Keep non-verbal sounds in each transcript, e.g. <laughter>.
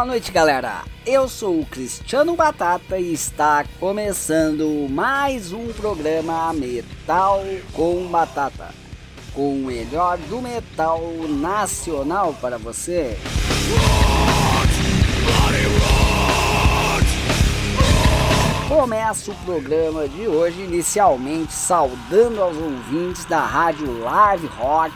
Boa noite, galera. Eu sou o Cristiano Batata e está começando mais um programa Metal com Batata, com o melhor do metal nacional para você. Começa o programa de hoje inicialmente saudando aos ouvintes da Rádio Live Rock,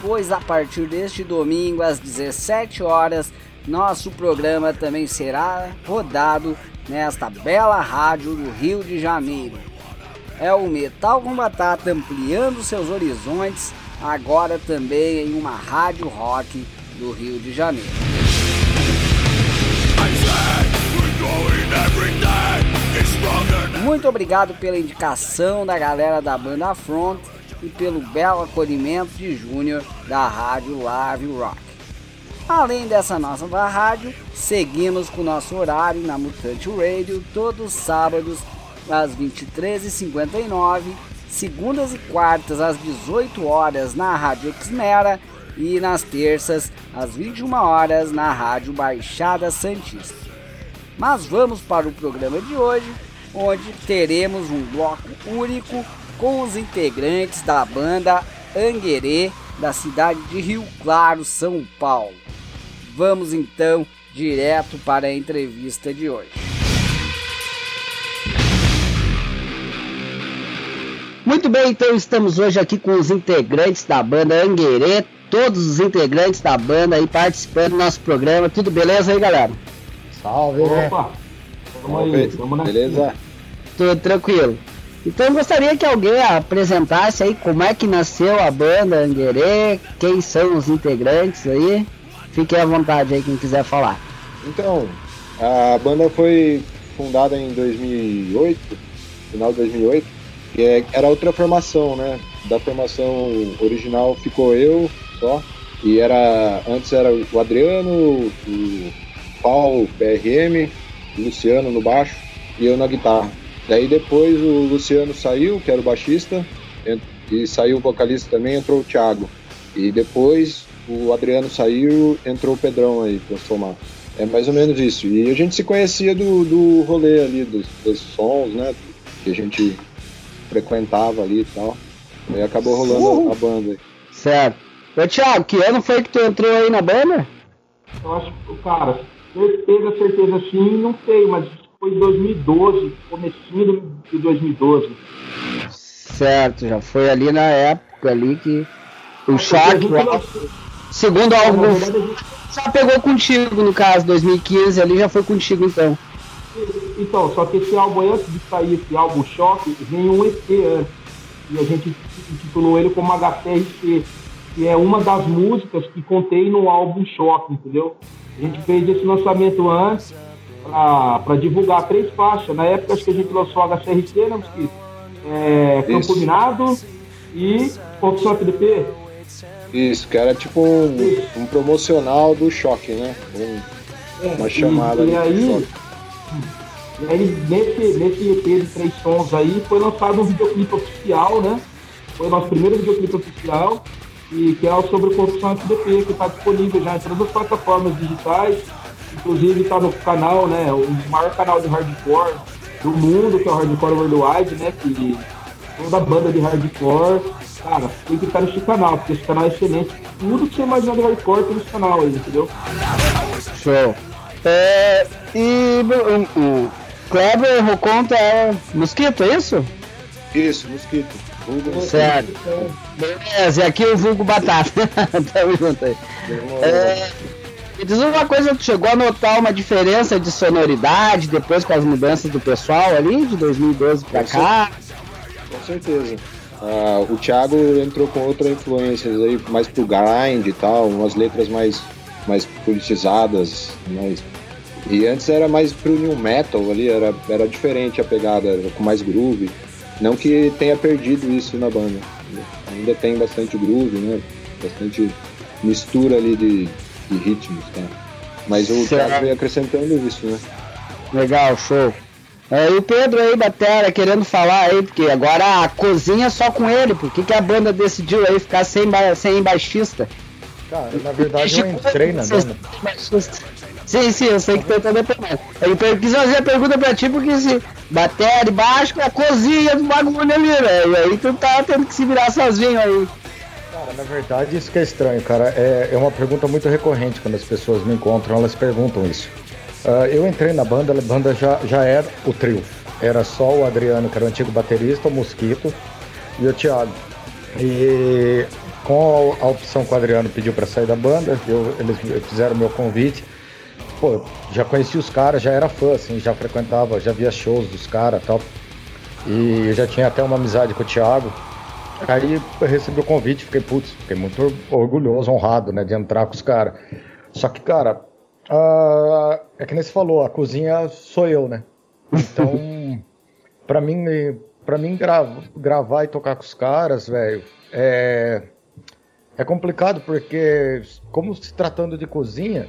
pois a partir deste domingo às 17 horas nosso programa também será rodado nesta bela rádio do Rio de Janeiro. É o Metal com Batata ampliando seus horizontes, agora também em uma rádio rock do Rio de Janeiro. Muito obrigado pela indicação da galera da banda Front e pelo belo acolhimento de Júnior da rádio Live Rock. Além dessa nossa rádio, seguimos com o nosso horário na Mutante Radio todos os sábados às 23h59, segundas e quartas às 18 horas na Rádio Xmera e nas terças às 21 horas na Rádio Baixada Santista. Mas vamos para o programa de hoje, onde teremos um bloco único com os integrantes da banda Anguerê da cidade de Rio Claro, São Paulo. Vamos então direto para a entrevista de hoje. Muito bem, então estamos hoje aqui com os integrantes da banda Anguerê, todos os integrantes da banda aí participando do nosso programa. Tudo beleza aí, galera? Salve, né? Opa! Tamo aí, tamo Beleza? Tudo tranquilo. Então eu gostaria que alguém apresentasse aí como é que nasceu a banda Anguerê, quem são os integrantes aí. Fiquem à vontade aí quem quiser falar. Então, a banda foi fundada em 2008, final de 2008, e é, era outra formação, né? Da formação original ficou eu só, e era antes era o Adriano, o Paulo PRM, o Luciano no baixo e eu na guitarra. Daí depois o Luciano saiu, que era o baixista, e saiu o vocalista também, entrou o Thiago. E depois o Adriano saiu, entrou o Pedrão aí pra somar. É mais ou menos isso. E a gente se conhecia do, do rolê ali, dos, dos sons, né? Que a gente frequentava ali e tal. Aí acabou rolando Uhul. a banda aí. Certo. Ô Thiago, que ano foi que tu entrou aí na banda? Eu acho, cara, certeza, certeza sim, não sei, mas foi em 2012, comecinho de 2012. Certo, já foi ali na época ali que o choque. Segundo álbum. Já pegou contigo, no caso, 2015 ali já foi contigo então. Então, só que esse álbum antes de sair esse álbum Choque, vem um EP antes. E a gente intitulou ele como HTRC, que é uma das músicas que contém no álbum Choque, entendeu? A gente fez esse lançamento antes para divulgar três faixas. Na época acho que a gente lançou HCRC, né, Mosquito? É, Campo Minado e Confissão FDP. Isso, que era tipo um, um promocional do choque, né? Um, é, uma chamada e, e aí, e aí nesse, nesse EP de três sons aí foi lançado um videoclipe oficial, né? Foi o nosso primeiro videoclipe oficial, e que é sobre o Confissão FDP, que está disponível já em todas as plataformas digitais, inclusive está no canal, né? O maior canal de hardcore do mundo, que é o Hardcore Worldwide, né? Que toda banda de hardcore cara, tem que estar nesse canal, porque esse canal é excelente. Tudo que você imaginar do hardcore tem nesse canal aí, entendeu? Show. É, e o, o Kleber Roconta é Mosquito, é isso? Isso, Mosquito. Vulgo certo. Beleza, e aqui o Vulgo Batata. <laughs> Tamo junto aí. É, me diz uma coisa, tu chegou a notar uma diferença de sonoridade depois com as mudanças do pessoal ali, de 2012 pra com cá? Com certeza. Uh, o Thiago entrou com outras influências aí, mais pro grind e tal, umas letras mais, mais politizadas, mais... E antes era mais pro new metal ali, era, era diferente a pegada, era com mais groove. Não que tenha perdido isso na banda. Ainda tem bastante groove, né? Bastante mistura ali de, de ritmos, tá? Mas o Thiago veio acrescentando isso, né? Legal, show. É, e o Pedro aí da Terra querendo falar aí, porque agora a cozinha só com ele, por que, que a banda decidiu aí ficar sem, ba sem baixista? Cara, na verdade eu entrei na banda. Sim, sim, eu sei que toda a Ele quis fazer a pergunta pra ti porque se bater baixo é a cozinha do bagulho ali, velho. E aí tu tá tendo que se virar sozinho aí. Cara, na verdade isso que é estranho, cara. É, é uma pergunta muito recorrente quando as pessoas me encontram, elas perguntam isso. Uh, eu entrei na banda, a banda já, já era o trio. Era só o Adriano, que era o antigo baterista, o Mosquito e o Thiago. E com a opção que o Adriano pediu para sair da banda, eu, eles fizeram meu convite. Pô, já conheci os caras, já era fã, assim, já frequentava, já via shows dos caras tal. E eu já tinha até uma amizade com o Thiago. Aí eu recebi o convite, fiquei, putz, fiquei muito orgulhoso, honrado, né, de entrar com os caras. Só que, cara, uh, é que nem você falou, a cozinha sou eu, né? Então, <laughs> para mim, para mim gra gravar e tocar com os caras, velho, é é complicado porque como se tratando de cozinha,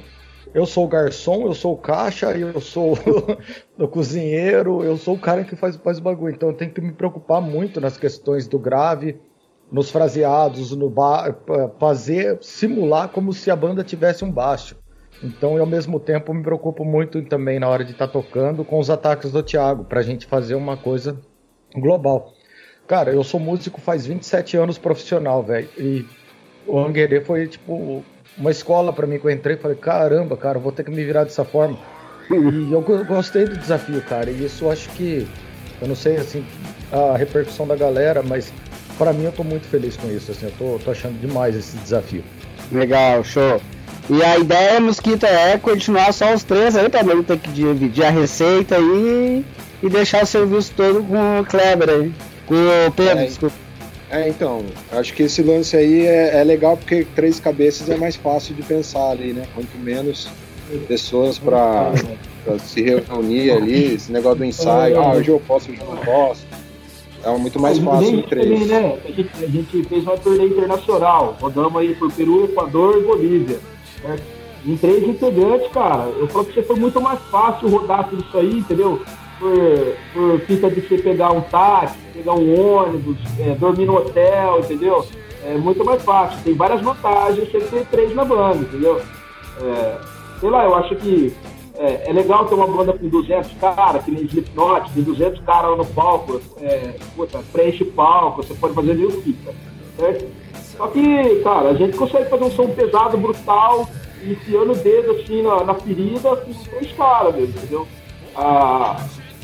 eu sou o garçom, eu sou o caixa, eu sou <laughs> o cozinheiro, eu sou o cara que faz, faz o bagulho. Então eu tenho que me preocupar muito nas questões do grave, nos fraseados, no bar, fazer, simular como se a banda tivesse um baixo. Então eu ao mesmo tempo me preocupo muito também na hora de estar tá tocando com os ataques do Thiago, pra gente fazer uma coisa global. Cara, eu sou músico faz 27 anos profissional, velho. E o Anguerê foi tipo uma escola para mim que eu entrei falei, caramba, cara, vou ter que me virar dessa forma. E eu gostei do desafio, cara. E isso acho que, eu não sei assim, a repercussão da galera, mas para mim eu tô muito feliz com isso, assim, eu tô, tô achando demais esse desafio. Legal, show. E a ideia, Mosquito, é continuar só os três aí, também ter que dividir a receita aí e deixar o serviço todo com o Kleber aí. Com o Pedro, é, desculpa. É, então, acho que esse lance aí é, é, legal porque três cabeças é mais fácil de pensar ali, né? Quanto menos pessoas para se reunir ali, esse negócio do ensaio, ah, hoje eu posso, hoje eu não posso. É muito mais fácil em três. Também, né? a, gente, a gente fez uma turnê internacional, rodamos aí por Peru, Equador e Bolívia. Certo? Em três integrantes, cara, eu falo que foi muito mais fácil rodar tudo isso aí, entendeu? por, por fita de você pegar um táxi, pegar um ônibus, é, dormir no hotel, entendeu? É muito mais fácil. Tem várias vantagens você ter três na banda, entendeu? É, sei lá, eu acho que é, é, legal ter uma banda com 200 caras, que nem Slipknot, tem 200 caras no palco, é, puta, preenche palco, você pode fazer mil fitas, certo? Só que, cara, a gente consegue fazer um som pesado, brutal, enfiando o dedo assim na, na ferida com três caras mesmo, entendeu? Ah,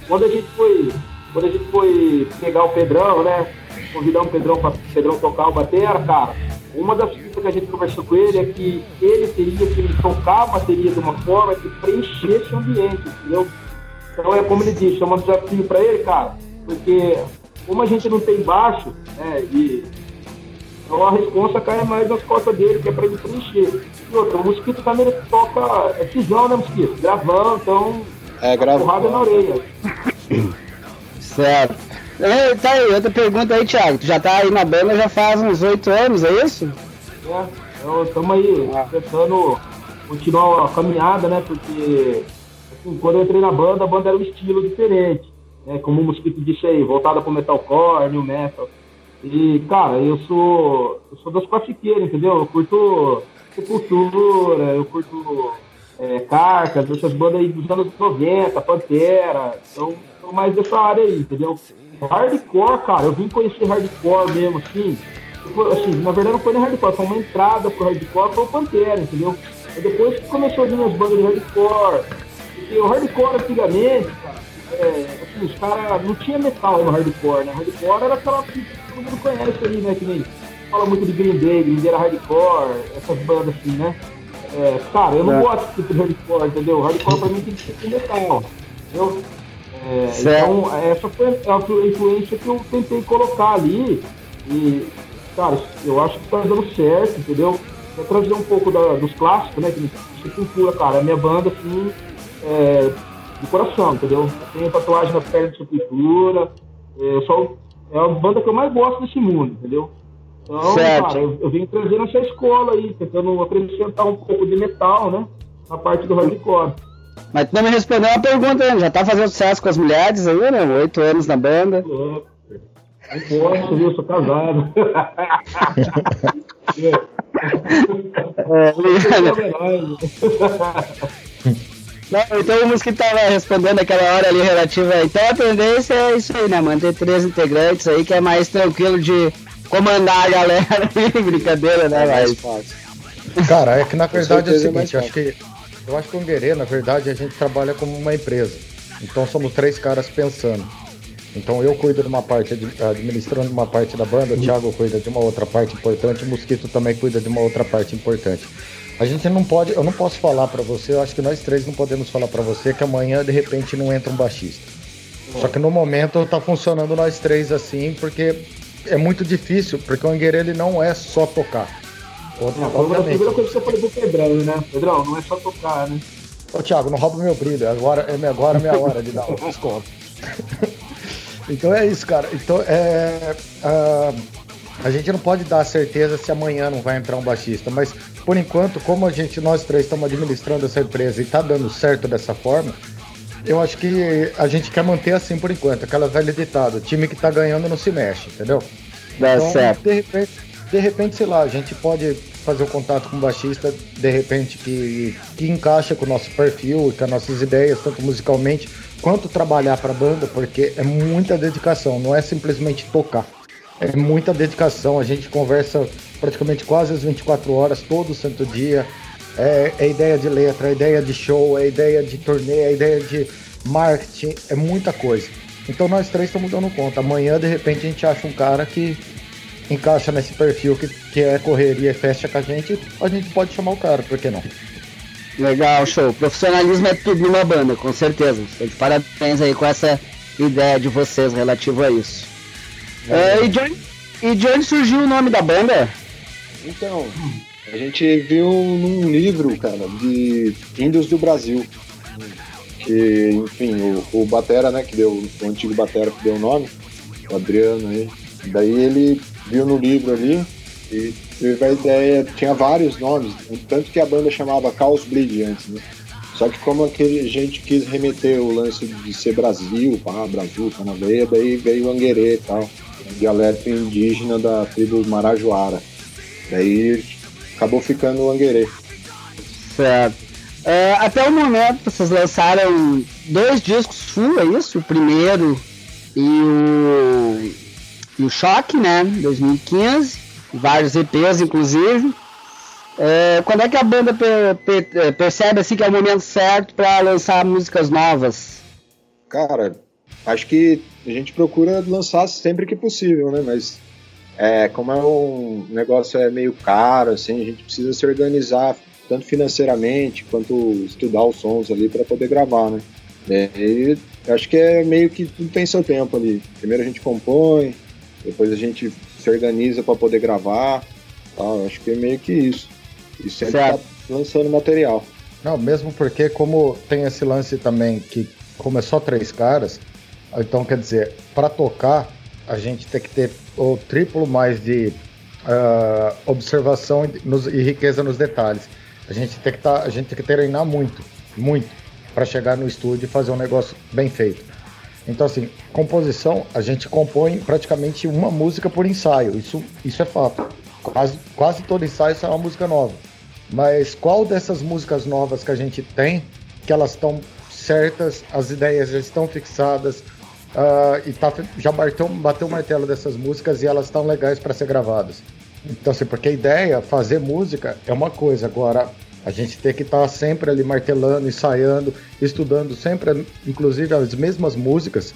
quando a gente foi, quando a gente foi pegar o Pedrão, né? Convidar o Pedrão para Pedrão tocar o batera, cara, uma das coisas que a gente conversou com ele é que ele teria que tocar a bateria de uma forma que preenchesse o ambiente, entendeu? Então é como ele disse, é um desafio para ele, cara, porque como a gente não tem baixo, né, e então a resposta cai mais nas costas dele, que é para ele preencher. E outra, o Mosquito também toca, é cisão, né, Mosquito? Gravando, então é, grava. Porrada na orelha. certo. É, tá aí, outra pergunta aí, Thiago. Tu já tá aí na banda já faz uns oito anos, é isso? É, estamos aí ah. tentando continuar a caminhada, né? Porque assim, quando eu entrei na banda, a banda era um estilo diferente. Né, como o Mosquito disse aí, voltada pro metalcore, new metal. E, cara, eu sou. Eu sou das classiqueiras, entendeu? Eu curto Sepultura, eu curto é, Carcas, essas bandas aí dos anos 90, Pantera, então são mais dessa área aí, entendeu? Hardcore, cara, eu vim conhecer hardcore mesmo, assim, assim, na verdade não foi nem hardcore, foi uma entrada pro hardcore, foi o Pantera, entendeu? E depois começou a vir as bandas de hardcore, porque o hardcore antigamente, cara, é, assim, os caras não tinha metal no hardcore, né? Hardcore era aquela que todo mundo conhece aí, né? Que nem fala muito de Green Day, Green Day era hardcore, essas bandas assim, né? É, cara, eu não é. gosto de hardcore, entendeu? Hardcore pra mim tem que ser metal, entendeu? É, então, essa foi a influência que eu tentei colocar ali. E, cara, eu acho que tá dando certo, entendeu? Vou trazer um pouco da, dos clássicos, né? Que Sepultura, cara, a minha banda, assim, é, de coração, entendeu? Eu tenho tatuagem na pele de Sepultura. É, só, é a banda que eu mais gosto desse mundo, entendeu? Então, certo. cara, eu, eu vim trazendo essa escola aí, tentando acrescentar um pouco de metal, né? Na parte do hardcore. Mas tu não me respondeu uma pergunta, né? Já tá fazendo sucesso com as mulheres aí, né? Oito anos na banda. É, não posso, viu? Sou casado. é, Não, então o Mosquito tava respondendo aquela hora ali relativa. Então a tendência é isso aí, né? Manter três integrantes aí, que é mais tranquilo de comandar a galera. <laughs> Brincadeira, né? É mais fácil. Cara, é que na verdade é o seguinte, eu acho que eu acho que o Anguerê, na verdade, a gente trabalha como uma empresa. Então somos três caras pensando. Então eu cuido de uma parte, administrando uma parte da banda, o Thiago cuida de uma outra parte importante, o Mosquito também cuida de uma outra parte importante. A gente não pode, eu não posso falar para você, eu acho que nós três não podemos falar para você que amanhã de repente não entra um baixista. Só que no momento tá funcionando nós três assim, porque é muito difícil, porque o Anguerê ele não é só tocar. Outra, é, a primeira coisa que você falou pro Pedrão, né? Pedrão, não é só tocar, né? Ô Thiago, não rouba meu brilho, agora é, agora é minha hora de dar o desconto. <laughs> então é isso, cara. Então é. Uh, a gente não pode dar certeza se amanhã não vai entrar um baixista, mas por enquanto, como a gente, nós três estamos administrando essa empresa e está dando certo dessa forma, eu acho que a gente quer manter assim por enquanto, aquela velha ditada, o time que está ganhando não se mexe, entendeu? Dá então, certo. De repente, de repente, sei lá, a gente pode fazer o um contato com um baixista, de repente, que, que encaixa com o nosso perfil e com as nossas ideias, tanto musicalmente quanto trabalhar para a banda, porque é muita dedicação, não é simplesmente tocar. É muita dedicação, a gente conversa praticamente quase as 24 horas, todo santo dia. É, é ideia de letra, é ideia de show, é ideia de turnê, é ideia de marketing, é muita coisa. Então nós três estamos dando conta. Amanhã, de repente, a gente acha um cara que encaixa nesse perfil que, que é correria e festa com a gente, a gente pode chamar o cara, por que não? Legal, show. Profissionalismo é tudo numa banda, com certeza. parabéns aí com essa ideia de vocês relativo a isso. É, e, de onde, e de onde surgiu o nome da banda? Então, a gente viu num livro, cara, de Índios do Brasil. Que, enfim, o, o Batera, né, que deu, o antigo Batera que deu o nome, o Adriano aí. Daí ele viu no livro ali e teve a ideia, tinha vários nomes, tanto que a banda chamava Caos Bleed antes, né? Só que como aquele gente quis remeter o lance de ser Brasil, pá, Brasil, tá na veia, daí veio o Anguerê e tal, dialeto indígena da tribo Marajoara. Daí acabou ficando o Anguerê. Certo. É, até o momento vocês lançaram dois discos full, é isso? O primeiro e o e o Choque, né? 2015, vários EPs, inclusive. É, quando é que a banda per, per, é, percebe assim que é o momento certo para lançar músicas novas? Cara, acho que a gente procura lançar sempre que possível, né? Mas é, como é um negócio é meio caro, assim, a gente precisa se organizar tanto financeiramente quanto estudar os sons ali para poder gravar, né? É, e acho que é meio que tudo tem seu tempo ali. Primeiro a gente compõe, depois a gente se organiza para poder gravar. Tal. Acho que é meio que isso. E sempre tá lançando material. Não, mesmo porque como tem esse lance também que como é só três caras, então quer dizer, para tocar a gente tem que ter o triplo mais de uh, observação e, nos, e, riqueza nos detalhes. A gente tem que tá, a gente tem que treinar muito, muito para chegar no estúdio e fazer um negócio bem feito. Então, assim, composição, a gente compõe praticamente uma música por ensaio, isso, isso é fato. Quase, quase todo ensaio é uma música nova. Mas qual dessas músicas novas que a gente tem, que elas estão certas, as ideias já estão fixadas, uh, e tá, já bateu, bateu o martelo dessas músicas e elas estão legais para ser gravadas. Então, assim, porque a ideia, fazer música é uma coisa, agora a gente tem que estar tá sempre ali martelando, ensaiando, estudando sempre, inclusive as mesmas músicas,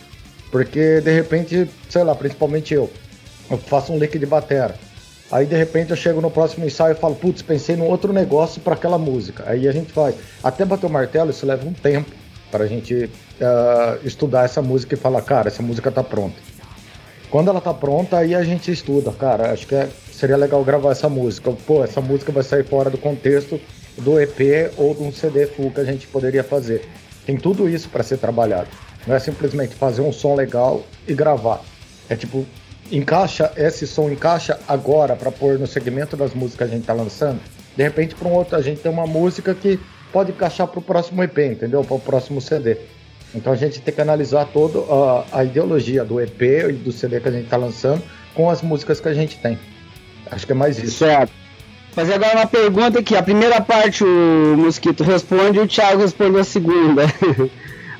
porque de repente, sei lá, principalmente eu, eu faço um lick de batera. Aí de repente eu chego no próximo ensaio e falo, putz, pensei num outro negócio para aquela música. Aí a gente vai. Até bater o martelo, isso leva um tempo para a gente uh, estudar essa música e falar, cara, essa música tá pronta. Quando ela tá pronta, aí a gente estuda, cara. Acho que é, seria legal gravar essa música. Pô, essa música vai sair fora do contexto do EP ou de um CD full que a gente poderia fazer. Tem tudo isso para ser trabalhado. Não é simplesmente fazer um som legal e gravar. É tipo, encaixa esse som, encaixa agora para pôr no segmento das músicas que a gente tá lançando. De repente, para um outro, a gente tem uma música que pode encaixar para o próximo EP, entendeu? Para o próximo CD. Então a gente tem que analisar toda a, a, ideologia do EP e do CD que a gente está lançando com as músicas que a gente tem. Acho que é mais isso. Certo. fazer agora uma pergunta aqui. A primeira parte o Mosquito responde e o Thiago responde a segunda. <laughs>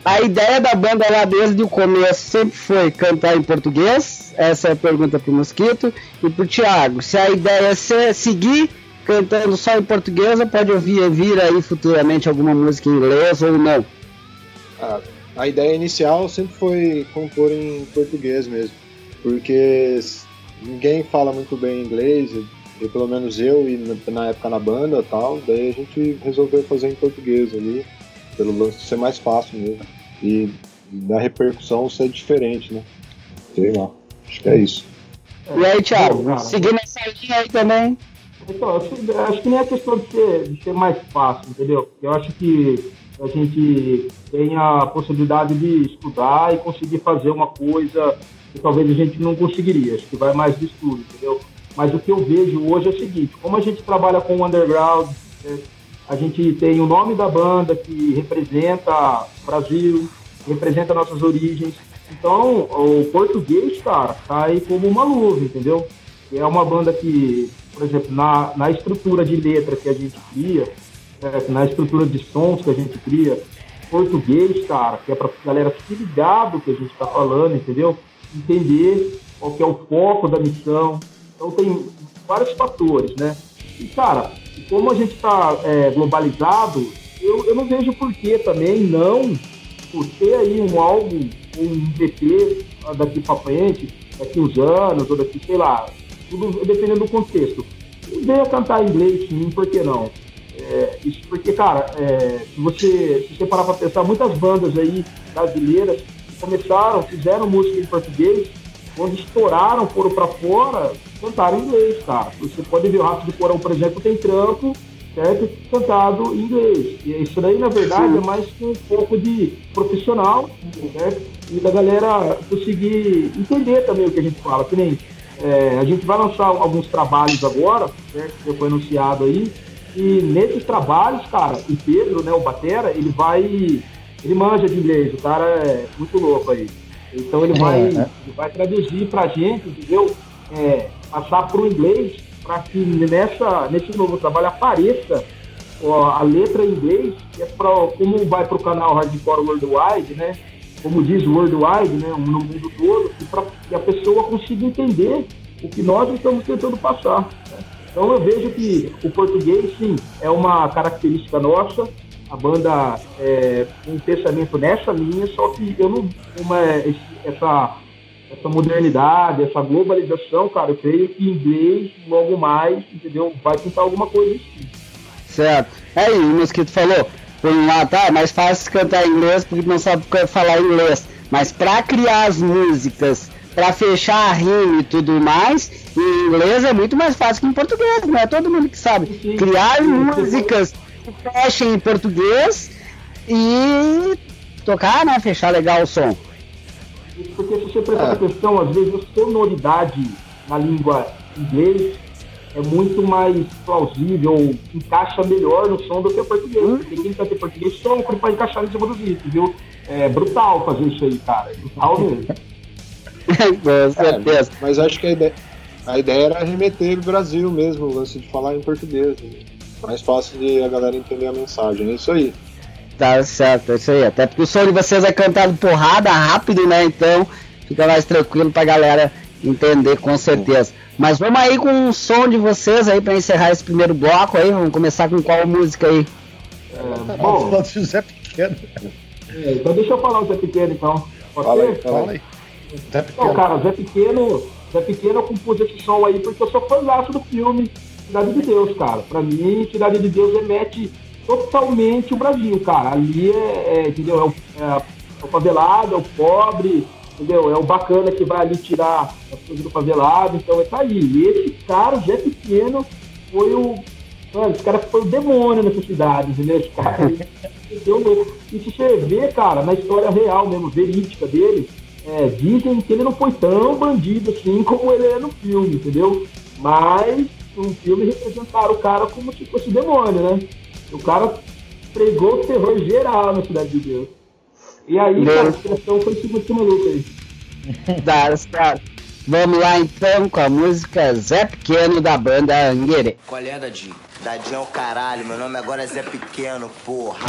a ideia da banda lá desde o começo sempre foi cantar em português? Essa é a pergunta pro Mosquito. E pro Thiago, se a ideia é seguir cantando só em português ou pode ouvir vir aí futuramente alguma música em inglês ou não? A, a ideia inicial sempre foi compor em português mesmo, porque ninguém fala muito bem inglês, e pelo menos eu e na época na banda tal, daí a gente resolveu fazer em português ali, pelo lance ser mais fácil mesmo. E da repercussão ser diferente, né? Sei lá, acho que é isso. E aí, Thiago, seguindo essa linha aí também. Então, acho, acho que nem é questão de ser, de ser mais fácil, entendeu? Eu acho que a gente tem a possibilidade de estudar e conseguir fazer uma coisa que talvez a gente não conseguiria. Acho que vai mais de estudo, entendeu? Mas o que eu vejo hoje é o seguinte: como a gente trabalha com o underground, é, a gente tem o nome da banda que representa o Brasil, representa nossas origens. Então, o português, cara, tá aí como uma luva, entendeu? É uma banda que, por exemplo, na, na estrutura de letra que a gente cria, na estrutura de sons que a gente cria, português, cara, que é pra galera se ligar do que a gente tá falando, entendeu? Entender qual que é o foco da missão, então tem vários fatores, né? E, cara, como a gente está é, globalizado, eu, eu não vejo por que também não, por ter aí um álbum, um DP daqui para frente, daqui uns anos, ou daqui, sei lá, tudo dependendo do contexto. Venha cantar em inglês, sim, por que não? É, isso porque, cara, é, se, você, se você parar para pensar, muitas bandas aí brasileiras começaram, fizeram música em português, quando estouraram, foram para fora, cantaram em inglês, cara. Você pode ver o Rato do Porão, por exemplo, tem trampo, certo? Cantado em inglês. E isso daí, na verdade, Sim. é mais um pouco de profissional, certo? E da galera conseguir entender também o que a gente fala. Que nem é, a gente vai lançar alguns trabalhos agora, certo? Que foi anunciado aí. E nesses trabalhos, cara, o Pedro, né, o Batera, ele vai. Ele manja de inglês, o cara é muito louco aí. Então ele vai, é, é. Ele vai traduzir para a gente, entendeu? É, passar para o inglês para que nessa, nesse novo trabalho apareça ó, a letra em inglês, é pra, como vai para o canal Hardcore Worldwide, né? Como diz Worldwide, né? No mundo todo, e para que a pessoa consiga entender o que nós estamos tentando passar. Né? Então eu vejo que o português, sim, é uma característica nossa, a banda é, um pensamento nessa linha, só que eu não uma essa essa modernidade, essa globalização, cara, eu creio que inglês logo mais, entendeu, vai tentar alguma coisa assim. Certo. Aí, o Mosquito falou, por um lado, tá, é mais fácil cantar inglês porque não sabe falar inglês, mas para criar as músicas, para fechar a rima e tudo mais, em inglês é muito mais fácil que em português, não é todo mundo que sabe. Criar sim, músicas fechem em português e tocar, né? Fechar legal o som. Porque se você prestar é. atenção, às vezes a sonoridade na língua inglês é muito mais plausível, encaixa melhor no som do que o português. Hum? Porque quem canta em português sofre para encaixar em cima dos ritmos, viu? É brutal fazer isso aí, cara. É brutal mesmo. <laughs> Com certeza. É, mas acho que a ideia, a ideia era remeter o Brasil mesmo, o lance de falar em português. Né? mais fácil de a galera entender a mensagem. É isso aí. Tá certo, é isso aí. Até porque o som de vocês é cantado porrada, rápido, né? Então fica mais tranquilo pra galera entender com certeza. Mas vamos aí com um som de vocês aí para encerrar esse primeiro bloco aí. Vamos começar com qual música aí? É, bom, o Zé Pequeno. É, então deixa eu falar o Zé Pequeno então. Pode fala ser? Aí, fala aí. Zé Pequeno. Não, cara, Zé Pequeno, Zé Pequeno eu compus esse som aí porque eu sou fãzaço do filme Cidade de Deus, cara. Pra mim, Cidade de Deus remete totalmente o Brasil, cara. Ali é, é entendeu? É o, é, é o, favelado, é o pobre, entendeu? É o bacana que vai ali tirar as coisas do favelado, então é tá aí. E esse cara, Zé Pequeno, foi o. Mano, esse cara foi o demônio nessa cidade, entendeu? Esse cara, entendeu? <laughs> E se você vê, cara, na história real mesmo, verídica dele, é, dizem que ele não foi tão bandido assim como ele é no filme, entendeu? Mas no filme representaram o cara como se fosse demônio, né? O cara pregou o terror geral na Cidade de Deus. E aí, cara, a expressão foi cima desse maluco aí. Dá. Vamos lá então com a música Zé Pequeno da banda Anguerê. Qual é, Dadinho? Dadinho é o caralho, meu nome agora é Zé Pequeno, porra.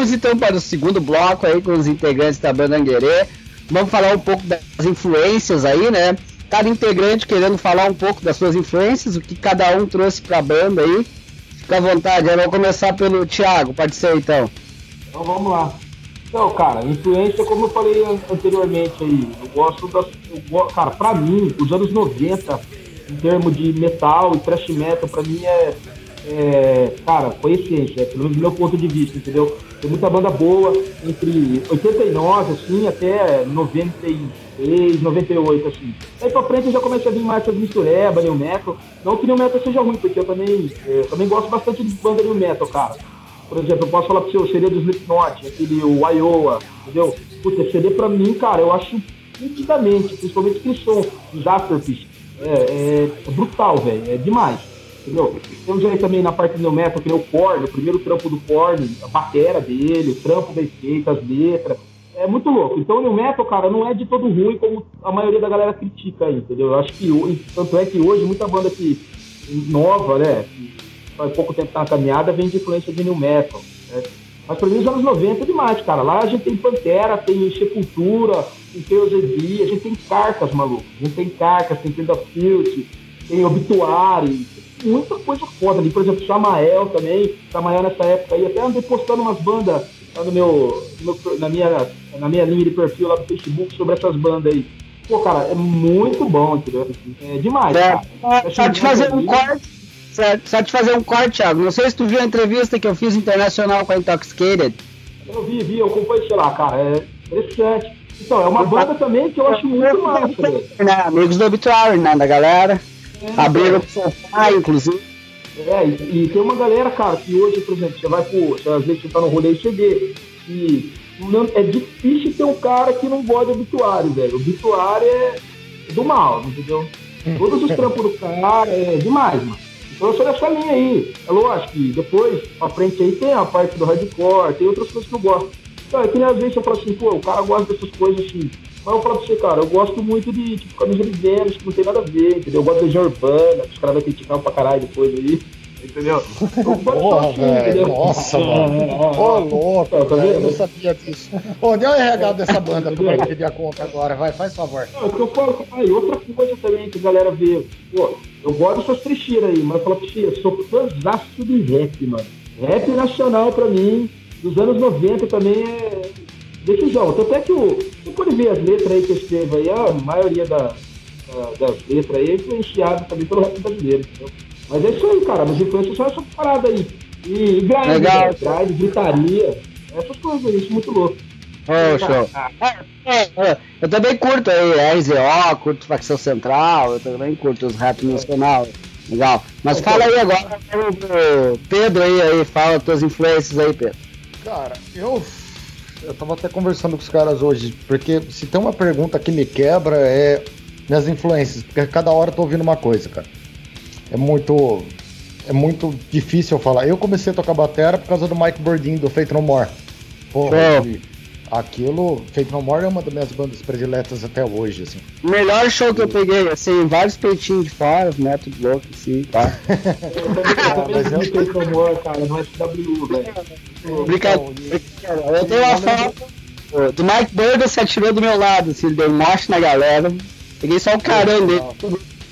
Voltamos então para o segundo bloco aí com os integrantes da banda Anguerê. Vamos falar um pouco das influências aí, né? Cada integrante querendo falar um pouco das suas influências, o que cada um trouxe para a banda aí. Fica à vontade, eu vou começar pelo Thiago, pode ser então. Então vamos lá. Então, cara, influência, como eu falei anteriormente aí, eu gosto das. Eu, cara, pra mim, os anos 90, em termos de metal e thrash metal, pra mim é é, cara, foi essência, pelo menos do meu ponto de vista, entendeu? Tem muita banda boa, entre 89, assim, até 96, 98, assim. Aí pra frente eu já comecei a vir mais as mistureba, new metal. Não que new metal seja ruim, porque eu também, é, eu também gosto bastante de banda new metal, cara. Por exemplo, eu posso falar pro você, o CD do Slipknot, aquele o Iowa, entendeu? Puta, CD pra mim, cara, eu acho nitidamente, principalmente aquele som dos Afterfish, é, é, é brutal, velho, é demais. Entendeu? Temos aí também na parte do metal, que nem o Korn, o primeiro trampo do Korn, a batera dele, o trampo da skate, as letras. É muito louco. Então o New Metal, cara, não é de todo ruim como a maioria da galera critica aí, entendeu? Eu acho que, tanto é que hoje muita banda que nova, né, que faz pouco tempo tá na caminhada, vem de influência de New Metal. Né? Mas pra mim os anos 90 é demais, cara. Lá a gente tem Pantera, tem Sepultura, tem Teosedi, a gente tem cartas, maluco. A gente tem cartas, tem Tenda Filt, tem Obituário, muita coisa foda ali. Por exemplo, Samael também. Samael nessa época aí. Até andei postando umas bandas lá no meu, no meu, na, minha, na minha linha de perfil lá no Facebook sobre essas bandas aí. Pô, cara, é muito bom, entendeu? É demais. É, só te fazer um corte. Só te fazer um corte, Thiago. Não sei se tu viu a entrevista que eu fiz internacional com a Intoxicated. Eu vi, vi, eu acompanhei, sei lá, cara. É interessante. Então, é uma banda também que eu acho muito massa. Né? Amigos do Obituary, né, da galera. É, Abriram o sofá, inclusive. É, e, e, tem uma galera, cara, que hoje, por exemplo, você vai pro. Você, às vezes você tá no rolê e. E não, é difícil ter um cara que não gosta de obituário, velho. Obituário é do mal, entendeu? Todos os trampos do cara é demais, mano. Então eu sou dessa linha aí. É lógico que depois, pra frente aí, tem a parte do hardcore, tem outras coisas que eu gosto. Não, é que nem às vezes eu falo assim, pô, o cara gosta dessas coisas assim. Mas eu falo pra você, cara, eu gosto muito de tipo, camisa de Vênus, que não tem nada a ver, entendeu? Eu gosto de Legião Urbana, que os caras vão criticar pra caralho depois aí. <laughs> Entendeu? Porra, velho. Nossa, mano. Ô, louco, Tá velho, eu não sabia disso. Ô, dê o RH dessa banda pra eu pedir a conta agora, vai, faz favor. Não, é o que eu falo, e outra coisa também que a galera vê, pô, eu gosto dessas trechiras aí, mas eu falo pra você, eu sou fãzaço de rap, mano. Rap nacional pra mim, dos anos 90 também é decisão. Tanto é que o, você pode ver as letras aí que eu escrevo aí, a maioria da, da- das letras aí é influenciada também pelo rap brasileiro, entendeu? Mas é isso aí, cara, mas influência só essa parada aí. E, e grind, Legal. né? grind, gritaria, essas coisas aí, isso é muito louco. Ô, show. É, é, Eu também curto aí RZO, curto Facção Central, eu também curto os rap nacional. Legal. Mas fala aí agora, Pedro aí, aí, fala as tuas influências aí, Pedro. Cara, eu. Eu tava até conversando com os caras hoje, porque se tem uma pergunta que me quebra é minhas influências, porque cada hora eu tô ouvindo uma coisa, cara. É muito. É muito difícil eu falar. Eu comecei a tocar batera por causa do Mike Bordin, do Fate No More. Porra, É. aquilo. Fate No More é uma das minhas bandas prediletas até hoje, assim. O melhor show que eu peguei, assim, vários peitinhos de fora, né, tudo louco, assim, tá? Eu <laughs> mas eu- vi Fake No More, cara, no SW, velho. Brincadeira. Eu tenho uma foto do Mike Burger se atirou do meu lado, assim, ele deu um moche na galera. Peguei só o carão dele,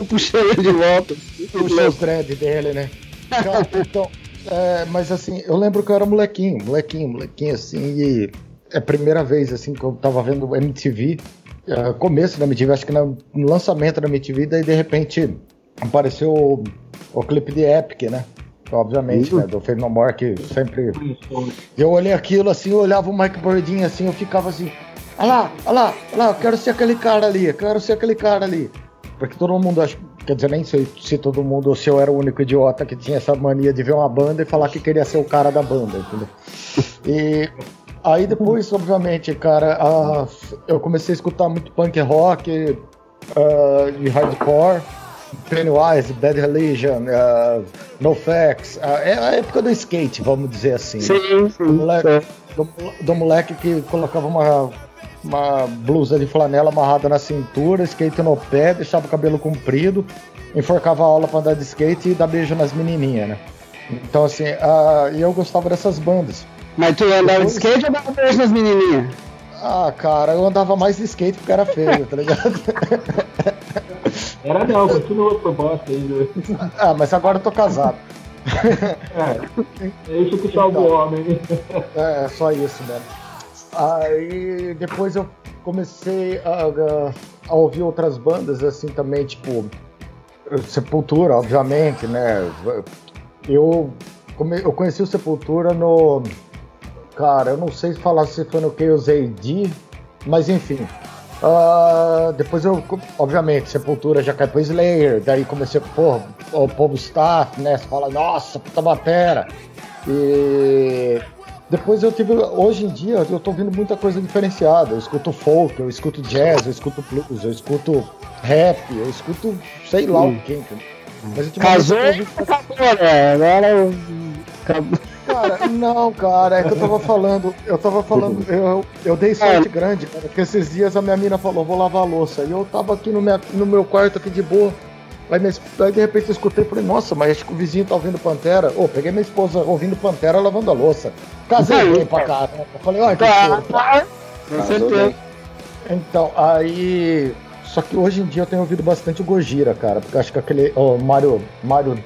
puxei ele de volta. puxei os dread dele, né? Cara, então, é, mas assim, eu lembro que eu era molequinho, molequinho, molequinho, assim, e é a primeira vez, assim, que eu tava vendo MTV, é, começo da MTV, acho que no lançamento da MTV, daí de repente apareceu o, o clipe de Epic, né? Obviamente, né? Do Fade No More, que sempre eu olhei aquilo assim, eu olhava o Mike Bordinho assim, eu ficava assim, olha lá, olha lá, olha lá, eu quero ser aquele cara ali, eu quero ser aquele cara ali. Porque todo mundo acha, quer dizer, nem sei se todo mundo ou se eu era o único idiota que tinha essa mania de ver uma banda e falar que queria ser o cara da banda, entendeu? E aí depois, obviamente, cara, eu comecei a escutar muito punk rock ah, e hardcore. Pennywise, Bad Religion, uh, NoFX, uh, é a época do skate, vamos dizer assim. Sim, Do sim. moleque, do, do moleque que colocava uma, uma blusa de flanela amarrada na cintura, skate no pé, deixava o cabelo comprido, enforcava a aula pra andar de skate e dar beijo nas menininhas, né? Então, assim, ah, e eu gostava dessas bandas. Mas tu andava de skate ou dava beijo nas menininhas? Ah, cara, eu andava mais de skate porque era feio, tá ligado? Era não, continua por bosta ainda. ah, mas agora eu tô casado. É, é isso que salva o homem. É, só isso mesmo. Aí depois eu comecei a, a- a ouvir outras bandas assim também, tipo Sepultura, obviamente, né? Eu, come- eu conheci o Sepultura no. Cara, eu não sei falar se foi no que eu usei D, mas enfim. Ah, depois eu, obviamente, Sepultura já cai pro Slayer, daí comecei, porra, o povo staff, né? Você fala, nossa, puta batera. E depois eu tive, hoje em dia, eu tô ouvindo muita coisa diferenciada. Eu escuto folk, eu escuto jazz, eu escuto blues, eu escuto rap, eu escuto sei lá o que. Mas Casou eu tô e ouvindo- acabou, né? Agora. eu- acabou. Cara, não, cara, é que eu tava falando, eu tava falando, <laughs> eu, eu dei sorte grande, cara, porque esses dias a minha mina falou, vou lavar a louça, e eu tava aqui no, minha, no meu quarto aqui de boa, aí, minha, aí de repente eu escutei e falei, nossa, mas acho que o vizinho tá ouvindo Pantera, ô, peguei minha esposa ouvindo Pantera lavando a louça, casei bem pra caramba, eu falei, olha que Tá, fofo. tá. Com certeza. Então, aí. Só que hoje em dia eu tenho ouvido bastante o Gojira, cara, porque eu acho que aquele. O Mario. Mario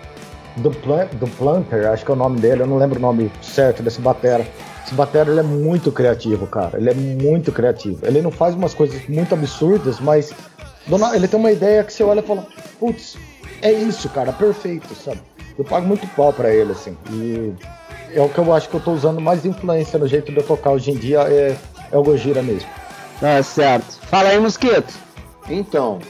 do, Plan, do Planter, acho que é o nome dele, eu não lembro o nome certo desse batera. Esse batera ele é muito criativo, cara. Ele é muito criativo. Ele não faz umas coisas muito absurdas, mas ele tem uma ideia que você olha e fala, putz, é isso, cara, perfeito, sabe? Eu pago muito pau pra ele, assim. E é o que eu acho que eu tô usando mais influência no jeito de eu tocar hoje em dia, é, é o Gojira mesmo. Tá certo. Fala aí, Mosquito. Então,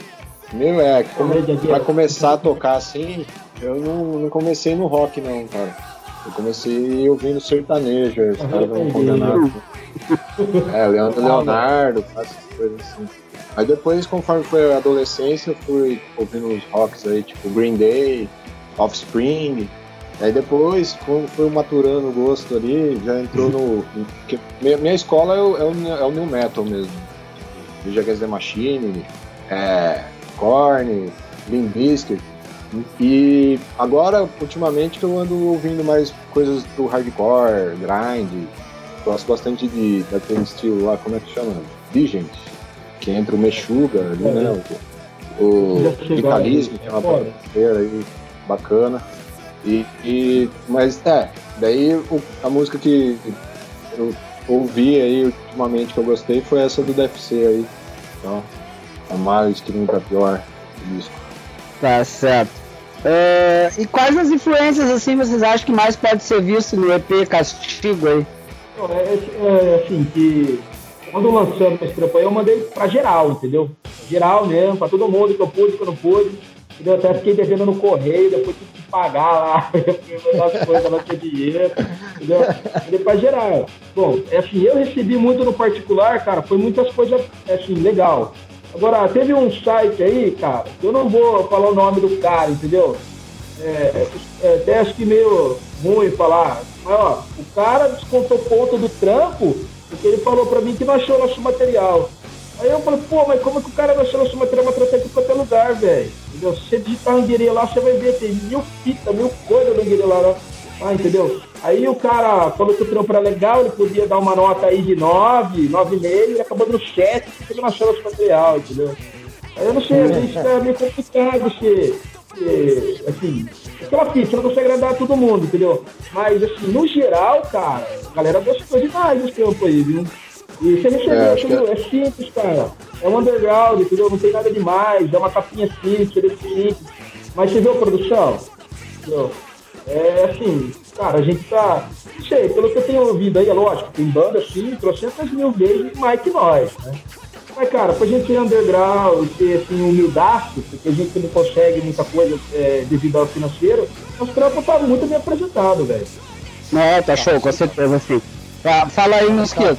meu, é, gay. pra começar a tocar assim, eu não, não comecei no rock não, cara. Eu comecei ouvindo sertanejo, caras vão condenar. É, Leandro Leonardo, essas coisas assim. Aí depois, conforme foi a adolescência, eu fui ouvindo os rocks aí, tipo Green Day, Offspring, Aí depois foi, foi maturando o gosto ali, já entrou no. minha, minha escola é o, é, o, é o New Metal mesmo. Rage Against the Machine, é, Korn, Limp Bizkit. E agora, ultimamente, que eu ando ouvindo mais coisas do hardcore, grind. Gosto bastante de, daquele estilo lá, como é que chama? Vigent, que entra o Meshuga ali, né? O, o Vitalismo, que é uma parceira aí bacana. E, e, mas é, daí o, a música que eu ouvi aí ultimamente que eu gostei foi essa do DFC aí. Então, a mais que nunca pior disco. Tá certo. É, e quais as influências assim vocês acham que mais pode ser visto no EP Castigo aí? É, é, é assim, que quando lançamos esse trampo aí, eu mandei pra geral, entendeu? Geral mesmo, pra todo mundo que eu pude, que eu não pude. Entendeu? Até fiquei devendo no correio, depois tive que pagar lá, <laughs> as coisas, não tinha dinheiro, entendeu? Mandei pra geral. Bom, é assim, eu recebi muito no particular, cara, foi muitas coisas, é assim, legal. Agora, teve um site aí, cara, eu não vou falar o nome do cara, entendeu? É, é, até acho que meio ruim falar. Mas, ó, o cara descontou ponto do trampo porque ele falou pra mim que não achou nosso material. Aí eu falei, pô, mas como é que o cara não achou nosso material pra tratar aqui em qualquer lugar, velho? Se você digitar Anguerê lá, você vai ver, tem mil fitas, mil coisas do Anguerê lá, né? Ah, entendeu? Aí o cara falou que o trampo era legal, ele podia dar uma nota aí de 9, 9,5, e acabou no 7, porque ele não achou nosso material, entendeu? Aí eu não sei, a gente tá meio complicado, se, se assim, aquela fita, você não consegue agradar todo mundo, entendeu? Mas, assim, no geral, cara, a galera gostou demais desse tempo aí, viu? E você recebeu, é, entendeu? É simples, cara. É um underground, entendeu? Não tem nada demais, é uma capinha simples, é simples. Mas você viu a produção? Entendeu? É assim, cara, a gente tá. Não sei, pelo que eu tenho ouvido aí, é lógico, tem banda assim, trocentas mil vezes mais que nós, né? Mas, cara, pra gente ser underground, ser assim, humildaço, porque a gente não consegue muita coisa é, devido ao financeiro, nosso trampo tá muito bem apresentado, velho. É, tá show, com certeza, assim. Fala aí, Mosquito.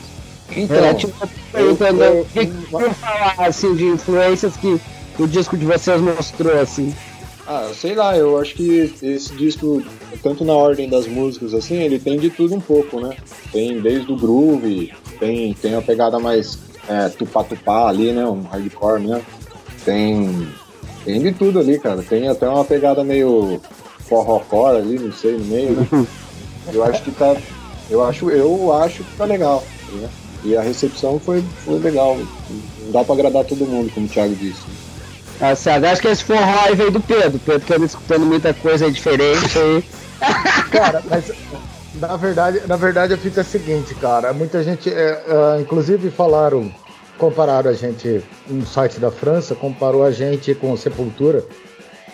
Então, é, tipo, perguntando o que que falar assim de influências que o disco de vocês mostrou assim. Ah, sei lá, eu acho que esse disco, tanto na ordem das músicas assim, ele tem de tudo um pouco, né? Tem desde o groove, tem, tem uma pegada mais é, tupá-tupá ali, né? Um hardcore né? Tem, tem de tudo ali, cara. Tem até uma pegada meio forró ali, não sei, no meio, né? <laughs> Eu acho que tá. Eu acho, eu acho que tá legal. Né? E a recepção foi, foi legal. Não dá pra agradar todo mundo, como o Thiago disse. Ah, certo. Acho que esse forró aí veio do Pedro. Pedro que anda escutando muita coisa diferente aí. <laughs> Cara, mas na verdade, na verdade a fita é a seguinte, cara. Muita gente, é, é, inclusive falaram, compararam a gente no site da França, comparou a gente com Sepultura,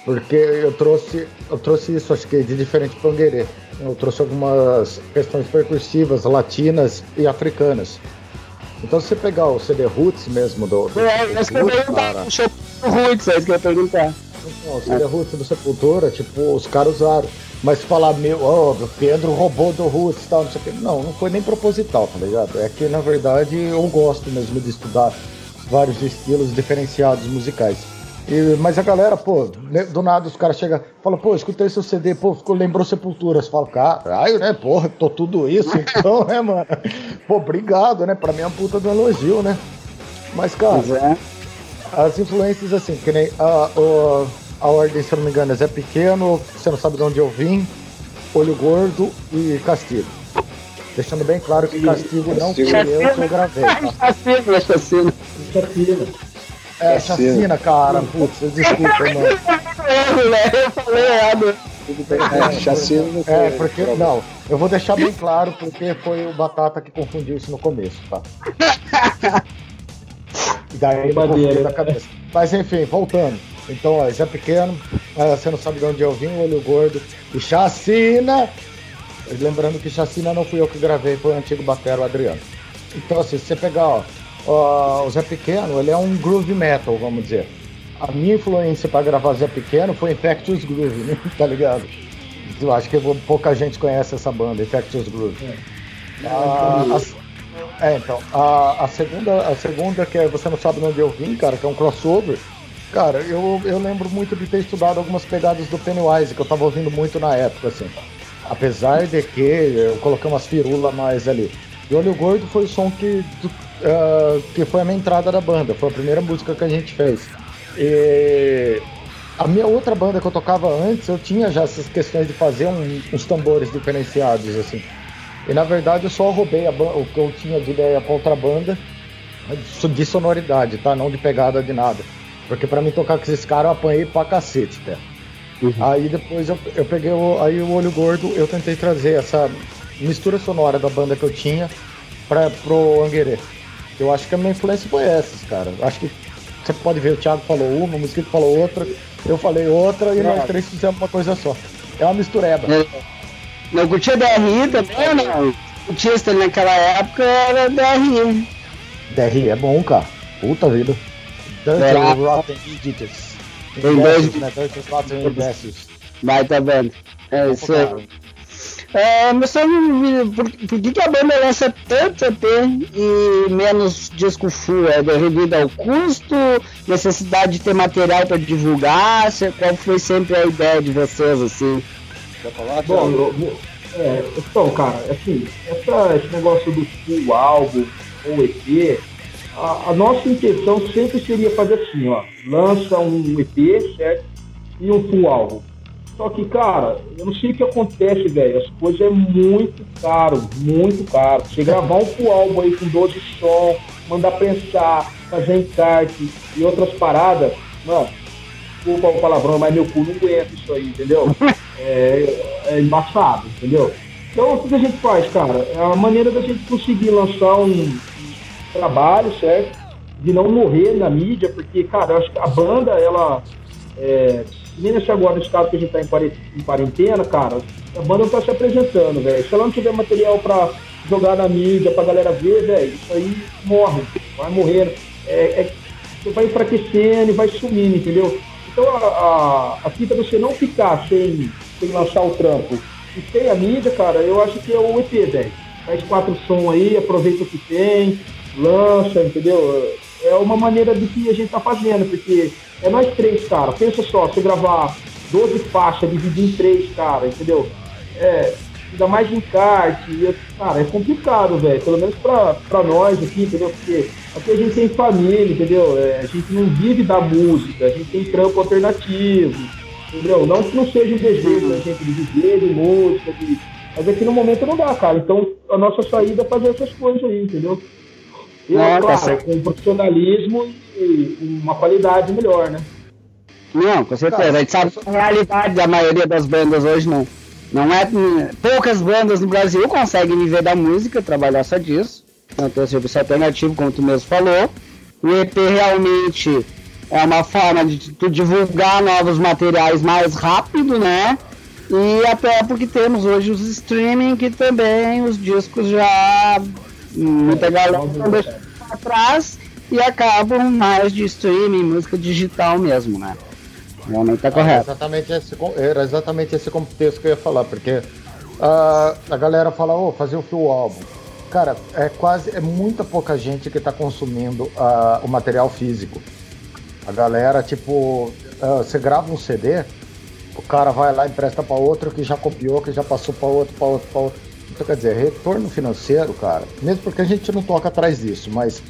porque eu trouxe, eu trouxe isso, acho que de diferente pangueirê. Eu trouxe algumas questões percussivas latinas e africanas. Então, se você pegar o CD Roots mesmo do. do é, esse também cara... Roots, é isso que eu ia perguntar. Então, o CD é. Roots do Sepultura, tipo, os caros usaram. Mas falar, meu, ó, oh, Pedro roubou do Roots e tal, não sei o que. Não, não foi nem proposital, tá ligado? É que, na verdade, eu gosto mesmo de estudar vários estilos diferenciados musicais. E, mas a galera, pô, do nada os caras chegam, falam, pô, escutei seu CD, pô, ficou, lembrou Sepultura. Você fala, caralho, né, porra, tô tudo isso, então, né, mano? Pô, obrigado, né? Pra mim é uma puta do elogio, né? Mas, cara, é. as influências, assim, que nem a, a, a ordem, se eu não me engano, é Zé Pequeno, você não sabe de onde eu vim, Olho Gordo e Castigo. Deixando bem claro que Castigo não foi eu que eu gravei. Tá? <laughs> Castigo, é Castigo. Castigo. É, chacina, cara. Putz, desculpa, mano. <laughs> Eu falei errado. É, chacina não foi. É, porque. Não, eu vou deixar bem claro porque foi o Batata que confundiu isso no começo, tá? E <laughs> daí ele da cabeça. Mas enfim, voltando. Então, ó, Zé Pequeno, é, você não sabe de onde eu vim, o olho gordo. E Chacina! Lembrando que Chacina não fui eu que gravei, foi o antigo batero Adriano. Então, assim, se você pegar, ó, uh, o Zé Pequeno, ele é um groove metal, vamos dizer. A minha influência para gravar Zé Pequeno foi Infectious Groove, né? <laughs> tá ligado? Eu acho que pouca gente conhece essa banda, Infectious Groove. É. Uh, a, é, então, a, a, segunda, a segunda, que é Você Não Sabe Onde Eu Vim, cara, que é um crossover, Cara, eu, eu lembro muito de ter estudado algumas pegadas do Pennywise, que eu tava ouvindo muito na época, assim. Apesar de que eu coloquei umas firulas mais ali. E Olho Gordo foi o som que, uh, que foi a minha entrada da banda, foi a primeira música que a gente fez. E a minha outra banda que eu tocava antes, eu tinha já essas questões de fazer um, uns tambores diferenciados, assim. E na verdade eu só roubei o que eu tinha de ideia pra outra banda de sonoridade, tá? Não de pegada de nada. Porque para mim tocar com esses caras eu apanhei pra cacete, tá? Uhum. Aí depois eu, eu peguei o, aí o olho gordo, eu tentei trazer essa mistura sonora da banda que eu tinha para pro Anguerê. Eu acho que a minha influência foi essa, cara. Eu acho que você pode ver, o Thiago falou uma, o Mosquito falou outra, eu falei outra e nós três fizemos uma coisa só. É uma mistureba. É. Não curtia DRI também não? O Chester naquela época era DRI. DRI é bom, cara. Puta vida. Dungeon Rotten. Tem dois. Né? Rotten Imbéciles. Vai, tá vendo. É isso aí. É, mas só por, por que, que a banda lança tanto EP e menos disco full? É devido ao custo, necessidade de ter material para divulgar? Qual foi sempre a ideia de vocês, assim? Quer falar? Bom, é, então, cara, assim, essa, esse negócio do full álbum ou EP, a, a, nossa intenção sempre seria fazer assim, ó, lança um EP, certo? E um full álbum. Só que, cara, eu não sei o que acontece, velho. As coisas é muito caro, muito caro. Você gravar um full álbum aí com 12 som, mandar pensar, fazer encarte e outras paradas, não. Desculpa o palavrão, mas meu cu não aguenta isso aí, entendeu? <laughs> É, é embaçado, entendeu? Então, o que a gente faz, cara? É a maneira da gente conseguir lançar um, um trabalho, certo? De não morrer na mídia, porque, cara, eu acho que a banda, ela. É, nem nesse agora, no estado que a gente tá em quarentena, cara, a banda não tá se apresentando, velho. Se ela não tiver material pra jogar na mídia, pra galera ver, velho, isso aí morre, vai morrer. É, é, vai enfraquecendo e vai sumindo, entendeu? Então a, a, a fita é você não ficar sem, sem lançar o trampo e sem a mídia, cara, eu acho que é o EP, velho. Faz quatro som aí, aproveita o que tem, lança, entendeu? É uma maneira de que a gente tá fazendo, porque é nós três, cara. Pensa só, você gravar 12 faixas, dividir em três, cara, entendeu? É, ainda mais encarte. E, cara, é complicado, velho. Pelo menos pra, pra nós aqui, entendeu? Porque aqui a gente tem família, entendeu? É, a gente não vive da música, a gente tem trampo alternativo, entendeu? Não que não seja um desejo da gente de viver de música, de... mas aqui no momento não dá, cara. Então a nossa saída é fazer essas coisas aí, entendeu? E, tá claro, com profissionalismo e uma qualidade melhor, né? Não, com certeza. A gente sabe a realidade da maioria das bandas hoje não. Não é. Poucas bandas no Brasil conseguem viver da música, trabalhar só disso. Tanto o serviço alternativo, como tu mesmo falou. O EP realmente é uma forma de tu divulgar novos materiais mais rápido, né? E até porque temos hoje os streaming que também os discos já muita galera trás e acabam mais de streaming, música digital mesmo, né? Realmente tá correto. exatamente esse, era exatamente esse contexto que eu ia falar, porque uh, a galera fala, ô, oh, fazer o full álbum. Cara, é quase, é muita pouca gente que tá consumindo uh, o material físico. A galera, tipo, uh, você grava um CD, o cara vai lá empresta para outro que já copiou, que já passou para outro, para outro, para outro. Então, quer dizer, retorno financeiro, cara, mesmo porque a gente não toca atrás disso, mas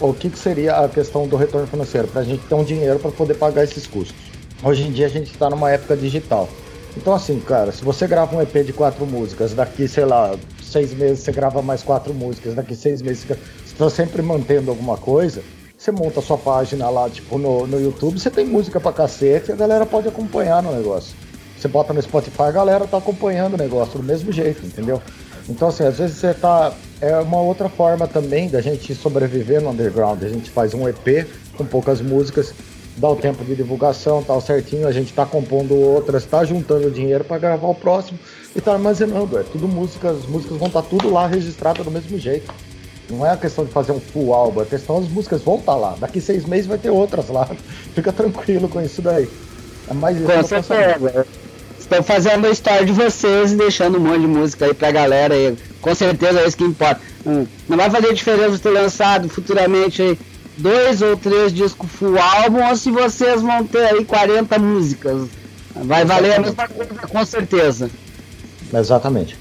o que, que seria a questão do retorno financeiro? Para a gente ter um dinheiro para poder pagar esses custos. Hoje em dia a gente está numa época digital. Então, assim, cara, se você grava um EP de quatro músicas, daqui, sei lá, seis meses você grava mais quatro músicas, daqui seis meses você está sempre mantendo alguma coisa, você monta sua página lá, tipo, no, no YouTube, você tem música pra cacete a galera pode acompanhar no negócio. Você bota no Spotify, a galera tá acompanhando o negócio do mesmo jeito, entendeu? Então, assim, às vezes você tá. É uma outra forma também da gente sobreviver no underground. A gente faz um EP com poucas músicas, dá o tempo de divulgação, tal certinho. A gente tá compondo outras, tá juntando dinheiro para gravar o próximo e tá armazenando. É tudo música, as músicas vão estar tá tudo lá registrado do mesmo jeito. Não é a questão de fazer um full álbum, é a questão as músicas vão estar tá lá. Daqui seis meses vai ter outras lá. <laughs> Fica tranquilo com isso daí. É mais isso. Com certeza. Estão fazendo a história de vocês e deixando um monte de música aí pra galera aí. Com certeza é isso que importa. Hum, não vai fazer diferença ter lançado futuramente aí dois ou três discos full álbum ou se vocês vão ter aí 40 músicas. Vai valer a mesma coisa, com certeza. Exatamente.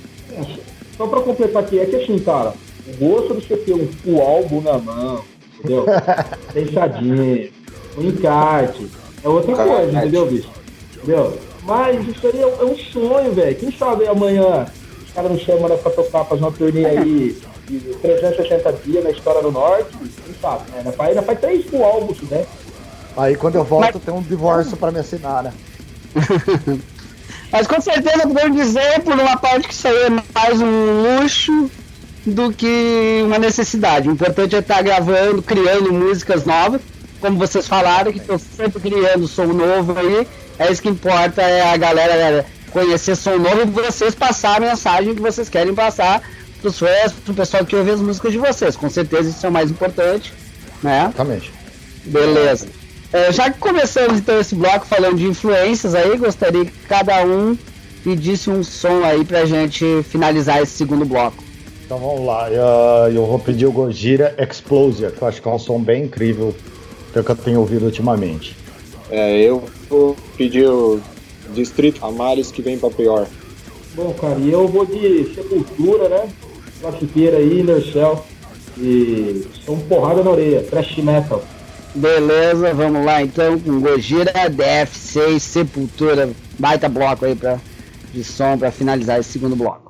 Só pra completar aqui, é que assim, cara, o gosto de você ter um, o álbum na mão, entendeu? <laughs> Fechadinho, o um encarte, é outra coisa, entendeu, bicho? Entendeu? Mas isso aí é, é um sonho, velho. Quem sabe amanhã os caras não chamam né, pra tocar, fazer uma turnê aí de 360 dias na história do norte, quem sabe, né? Ainda faz, três full álbuns, né? Aí quando eu volto Mas... tem um divórcio pra me assinar, né? <laughs> Mas com certeza podemos dizer, por uma parte, que isso aí é mais um luxo do que uma necessidade. O importante é estar gravando, criando músicas novas, como vocês falaram, que estão sempre criando som novo aí. É isso que importa, é a galera conhecer som novo e vocês passar a mensagem que vocês querem passar para os fãs, para o pessoal que ouve as músicas de vocês. Com certeza isso é o mais importante, né? Exatamente. Beleza. É, já que começamos então esse bloco falando de influências aí, gostaria que cada um pedisse um som aí pra gente finalizar esse segundo bloco. Então vamos lá, eu, eu vou pedir o Gojira Explosion, que eu acho que é um som bem incrível que eu tenho ouvido ultimamente. É, eu vou pedir o Distrito Amares que vem pra pior. Bom, cara, e eu vou de Sepultura, né? Classiqueira aí, Inner Shell. E som porrada na orelha, trash metal. Beleza, vamos lá então com Gojira, DF6, Sepultura, baita bloco aí pra, de som para finalizar esse segundo bloco.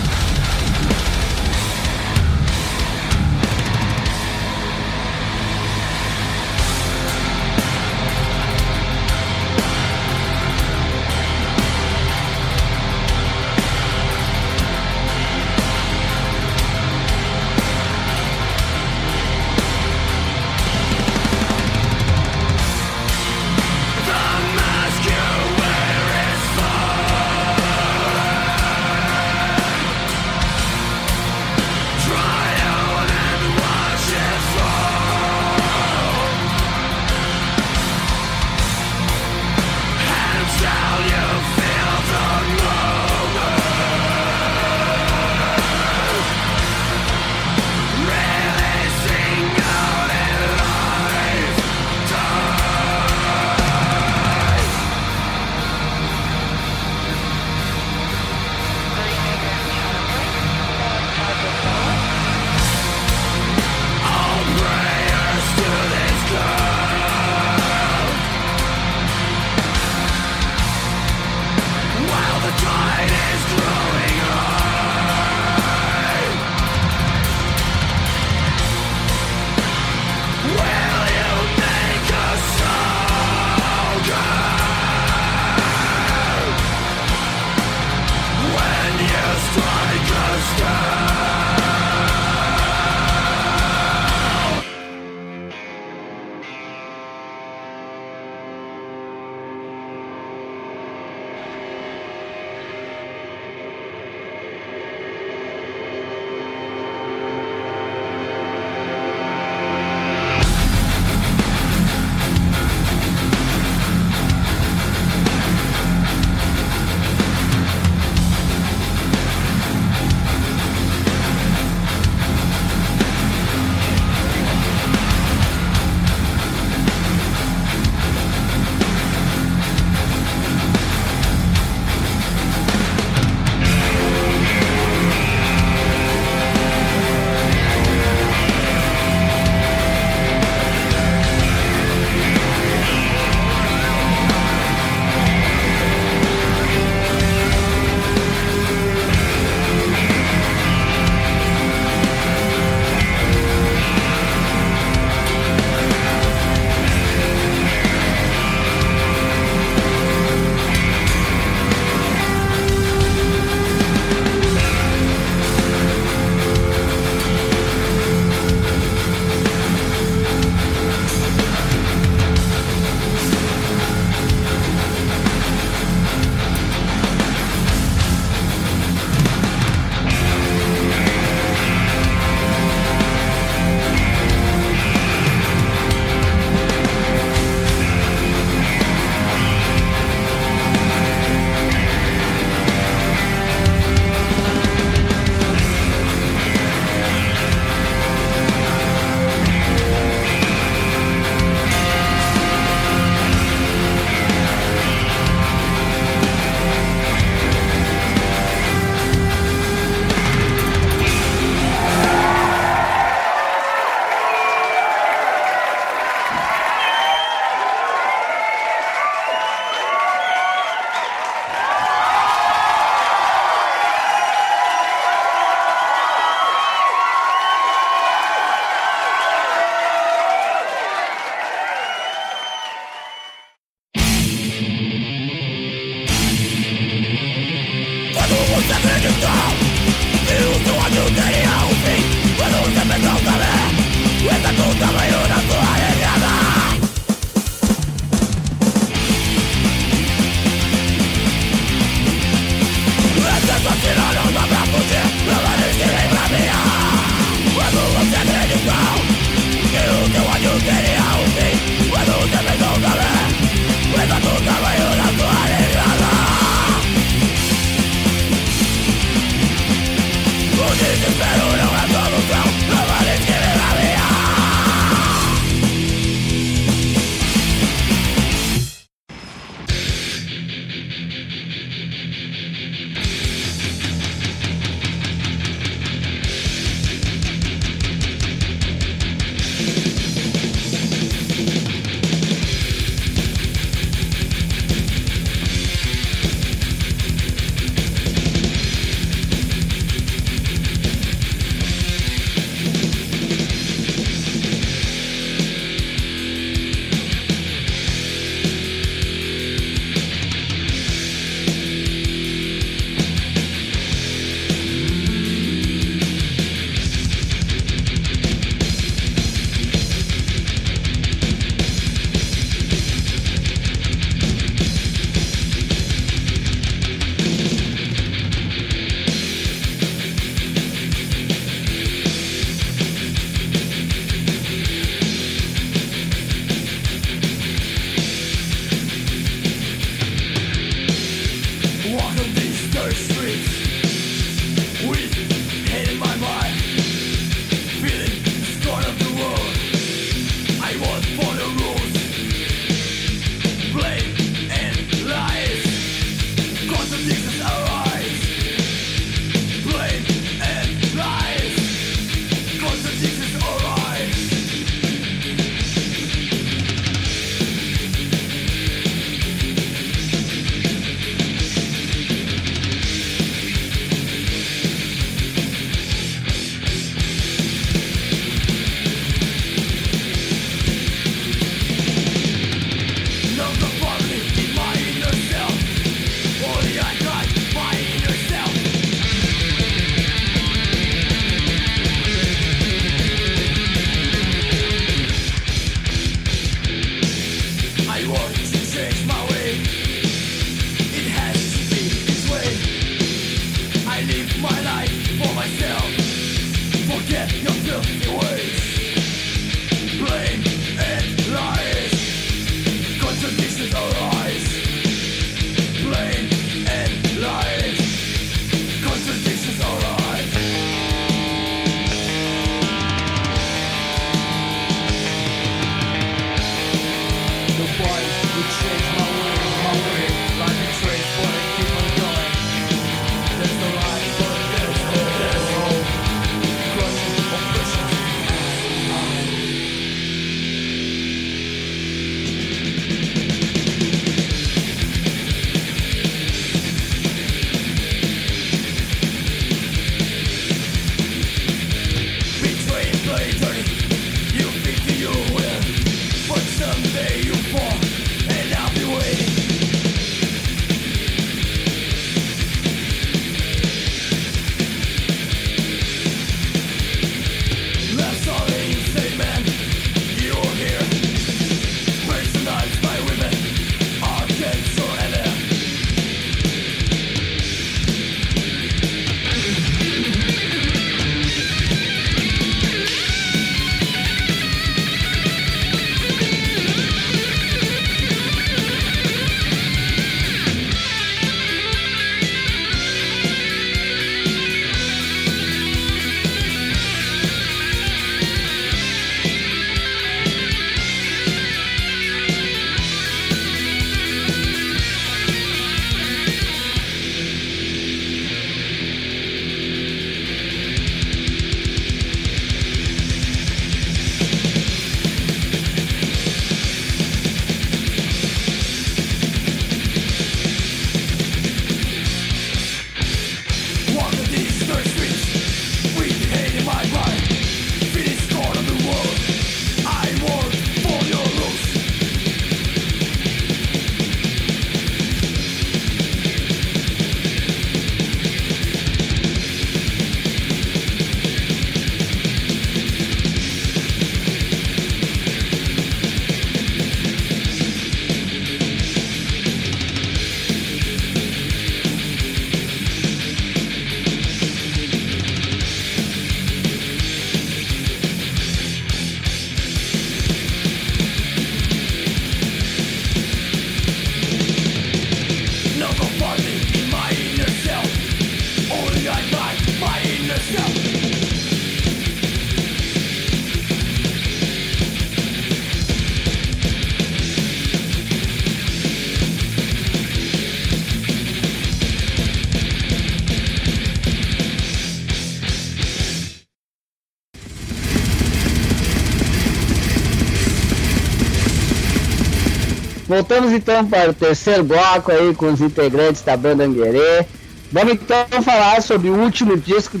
Voltamos então para o terceiro bloco aí com os integrantes da banda Anguerê. Vamos então falar sobre o último disco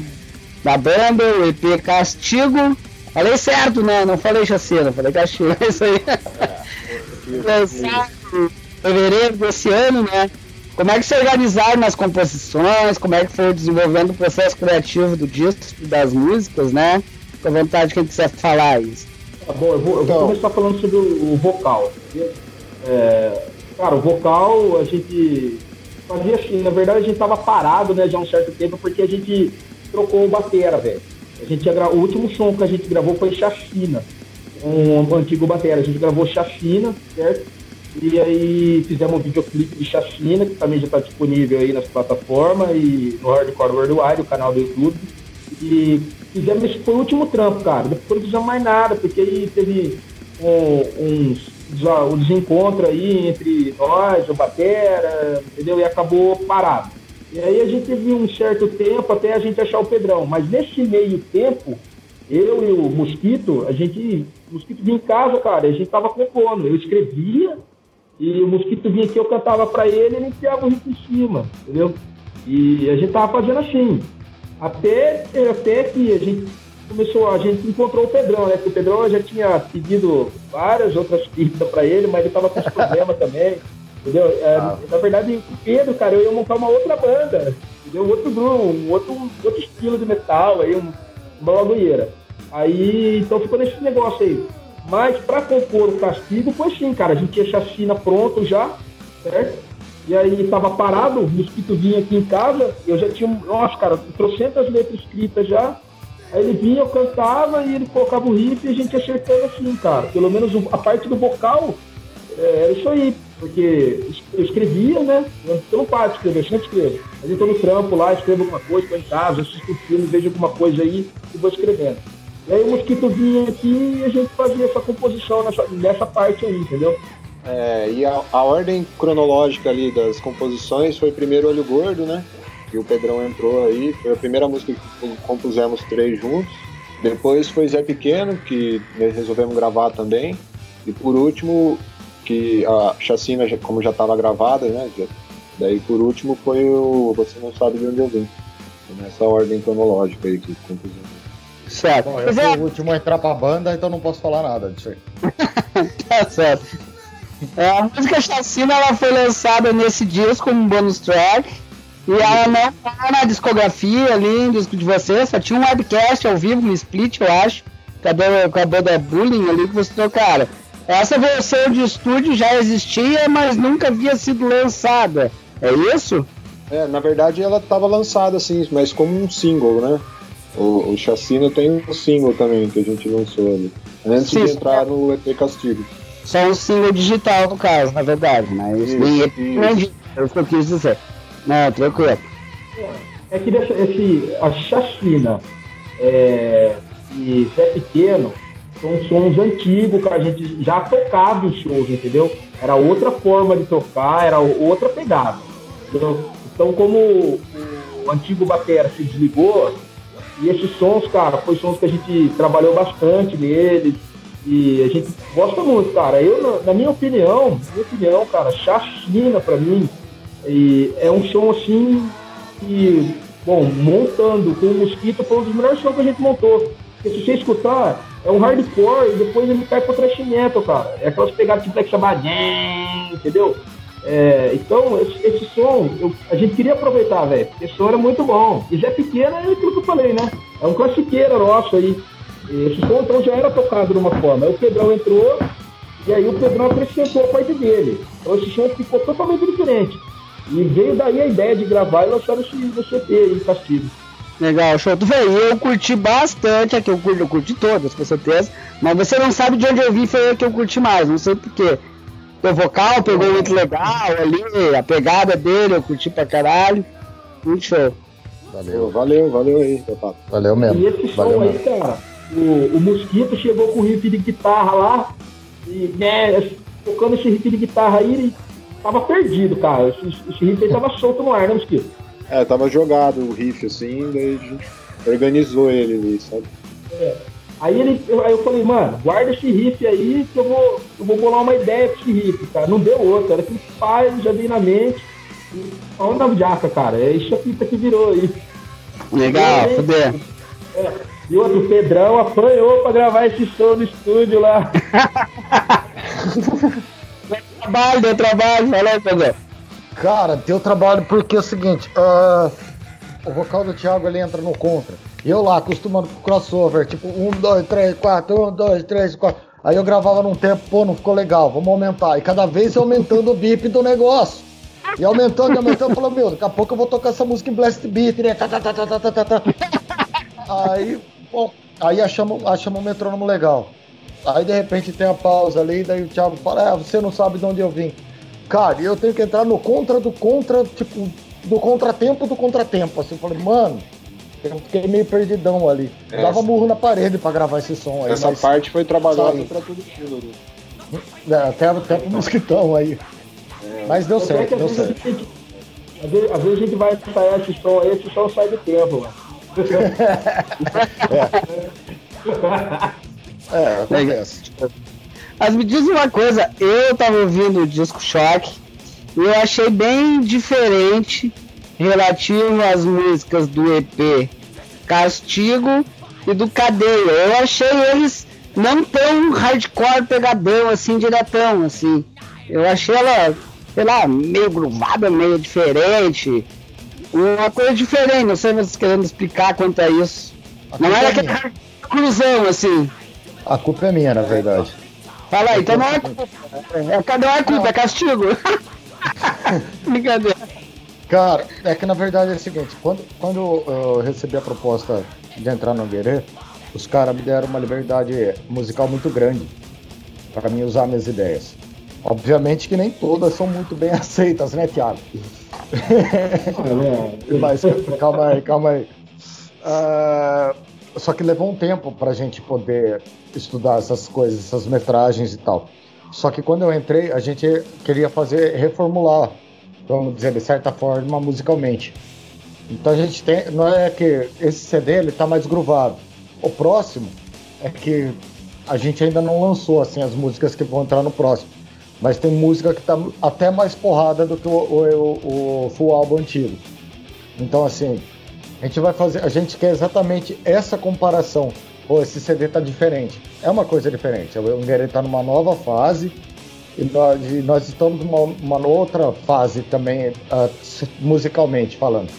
da banda, o EP Castigo. Falei certo, né? Não falei chacina, falei Castigo, é isso aí. <laughs> Lançado em fevereiro desse ano, né? Como é que se organizaram nas composições? Como é que foi desenvolvendo o processo criativo do disco, das músicas, né? Com a vontade de quem quiser falar isso. Tá bom, eu vou, eu vou começar falando sobre o, o vocal. É, cara, o vocal a gente fazia assim, na verdade a gente tava parado, né, já há um certo tempo, porque a gente trocou o batera, velho. A gente gra... O último som que a gente gravou foi Chacina, um antigo batera. A gente gravou Chacina, certo? E aí fizemos um videoclipe de Chacina, que também já está disponível aí nas plataformas e no Hardcore Worldwide, o canal do YouTube. E fizemos esse foi o último trampo, cara. Depois não fizemos mais nada, porque aí teve um, uns o desencontro aí entre nós, o Batera, entendeu? E acabou parado. E aí a gente teve um certo tempo até a gente achar o Pedrão. Mas nesse meio tempo, eu e o Mosquito, a gente. O Mosquito vinha em casa, cara, a gente tava compondo. Eu escrevia e o Mosquito vinha aqui, eu cantava pra ele e ele enfiava o riff em cima, entendeu? E a gente tava fazendo assim. Até, até que a gente começou, a gente encontrou o Pedrão, né? Porque o Pedrão já tinha pedido várias outras pistas para ele, mas ele tava com <laughs> problema também. Entendeu? É, ah. Na verdade, o Pedro, cara, eu ia montar uma outra banda, entendeu? Outro grupo, um outro, outro estilo de metal, aí, um, uma lagoeira. Aí, então ficou nesse negócio aí. Mas para compor o castigo foi assim, cara. A gente tinha chacina pronto já, certo? E aí tava parado, o mosquito vinha aqui em casa, eu já tinha, nossa, cara, trocentas letras escritas já, Aí ele vinha, eu cantava e ele colocava o riff e a gente acertando assim, cara. Pelo menos a parte do vocal é, era isso aí. Porque eu escrevia, né? Eu não paro de escrever, eu sempre escrevo. Mas eu tô no trampo lá, escrevo alguma coisa, tô em casa, assisto um filme, vejo alguma coisa aí e vou escrevendo. E aí o Mosquito vinha aqui e a gente fazia essa composição nessa, nessa parte aí, entendeu? É, e a, a ordem cronológica ali das composições foi primeiro Olho Gordo, né? Que o Pedrão entrou aí, foi a primeira música que compusemos três juntos. Depois foi Zé Pequeno, que resolvemos gravar também. E por último, que a chacina, como já estava gravada, né? daí por último foi o Você Não Sabe de Onde Eu Vim. Nessa ordem cronológica aí que compusemos. Certo. Bom, eu fui é... o último a entrar pra banda, então não posso falar nada disso aí. <laughs> tá certo. É, a música Chacina ela foi lançada nesse disco como bônus track e ela não tá na discografia ali, disco de vocês, só tinha um webcast ao vivo, um split, eu acho, com a banda, Bullying ali que você tocaram. Essa versão de estúdio já existia, mas nunca havia sido lançada. É isso? É, na verdade ela estava lançada assim, mas como um single, né? O, o Chacina tem um single também que a gente lançou ali. Antes Sim, de entrar no EP Castigo. Só um single digital, no caso, na verdade, mas isso, nem isso. é o que eu quis dizer. Não, tranquilo. É que dessa, esse, a chacina é, e Zé Pequeno são sons antigos que a gente já tocava em shows, entendeu? Era outra forma de tocar, era outra pegada. Entendeu? Então, como o, o antigo batera se desligou, e esses sons, cara, foi sons que a gente trabalhou bastante neles, e a gente gosta muito, cara. Eu, na, na minha opinião, minha opinião, cara, chacina pra mim e é um som assim que, bom, montando com o Mosquito foi um dos melhores shows que a gente montou. Porque se você escutar, é um hardcore e depois ele cai pro thrash metal, cara. É aquelas pegadas tipo Black Sabbath, entendeu? É, então, esse, esse som, eu, a gente queria aproveitar, velho, esse som era muito bom. E Zé Pequeno é aquilo que eu falei, né? É um classiqueiro nosso aí. Esse som, então, já era tocado de uma forma. Aí o Pedrão entrou, e aí o Pedrão acrescentou a parte dele. Então esse som ficou totalmente diferente. E veio daí a ideia de gravar e lançar esse, esse EP aí, Castigo. Legal, show. Tu veio, eu curti bastante aqui, eu curti, eu curti todas, com certeza. Mas você não sabe de onde eu vi, foi a que eu curti mais, não sei porquê. O vocal pegou muito legal ali, a pegada dele, eu curti pra caralho. Muito show. Valeu. Valeu, valeu aí, Pato. Valeu mesmo. E esse som valeu aí, mesmo. cara, o, o Mosquito chegou com o riff de guitarra lá, e, né, tocando esse riff de guitarra aí, ele tava perdido, cara. Esse, esse riff aí tava solto no ar, né, Mosquito? É, tava jogado o riff assim, daí a gente organizou ele ali, sabe? Aí, ele, eu, aí eu falei, mano, guarda esse riff aí que eu vou, eu vou bolar uma ideia pra esse riff, cara. Não deu outra, era que pai já veio na mente. Onda da jaca, cara. É isso aqui que virou aí. Legal, fuder. É. E outro, o Pedrão apanhou pra gravar esse som no estúdio lá. <laughs> Trabalho, deu trabalho, falou, Pedro. Cara, teu trabalho porque é o seguinte, ah, o vocal do Thiago ele entra no contra. E eu lá, acostumando com crossover, tipo, um, dois, três, quatro, um, dois, três, quatro. Aí eu gravava num tempo, pô, não ficou legal, vamos aumentar. E cada vez aumentando o bip do negócio. E aumentando, aumentando, falei, meu, daqui a pouco eu vou tocar essa música em Blast Beat, né? Tá, tá, tá, tá, tá, tá, tá, tá. Aí, bom, aí achamos, achamos um metrônomo legal. Aí de repente tem a pausa ali, daí o Thiago fala, ah, você não sabe de onde eu vim. Cara, e eu tenho que entrar no contra do contra, tipo, do contratempo do contratempo. Assim, eu falei, mano, eu fiquei meio perdidão ali. É, Dava essa- murro na parede pra gravar esse som aí. Essa mas- parte foi trabalhada pra todo mundo. né? É, até, até pro mosquitão aí. Mas deu é certo, deu certo. gente, às, vezes, às vezes a gente vai ensaiar esse som aí, esse som sai do tempo, mano. <laughs> <laughs> <laughs> É, acontece. Mas me diz uma coisa, eu tava ouvindo o disco Choque e eu achei bem diferente relativo às músicas do EP Castigo e do Cadeia. Eu achei eles não tão hardcore pegadão assim, diretão, assim. Eu achei ela, sei lá, meio gruvada, meio diferente. Uma coisa diferente, não sei se vocês querendo explicar quanto a isso. Não era é aquele minha. cruzão, assim. A culpa é minha, na verdade. Fala aí, então não é culpa. É, cadê a culpa? É castigo? <laughs> Brincadeira. Cara, é que na verdade é o seguinte, quando, quando eu recebi a proposta de entrar no Guerê, os caras me deram uma liberdade musical muito grande para mim usar minhas ideias. Obviamente que nem todas são muito bem <laughs> aceitas, né, Thiago? <laughs> Mas calma aí, calma aí. Ah, só que levou um tempo pra gente poder estudar essas coisas, essas metragens e tal. Só que quando eu entrei, a gente queria fazer, reformular, vamos dizer, de certa forma, musicalmente. Então a gente tem, não é que esse CD ele tá mais groovado. O próximo é que a gente ainda não lançou assim as músicas que vão entrar no próximo. Mas tem música que tá até mais porrada do que o, o, o full álbum antigo. Então assim, a gente vai fazer, a gente quer exatamente essa comparação. Pô, esse CD tá diferente. É uma coisa diferente. O Unguerê tá numa nova fase e nós, e nós estamos numa, uma outra fase também, ah, musicalmente falando.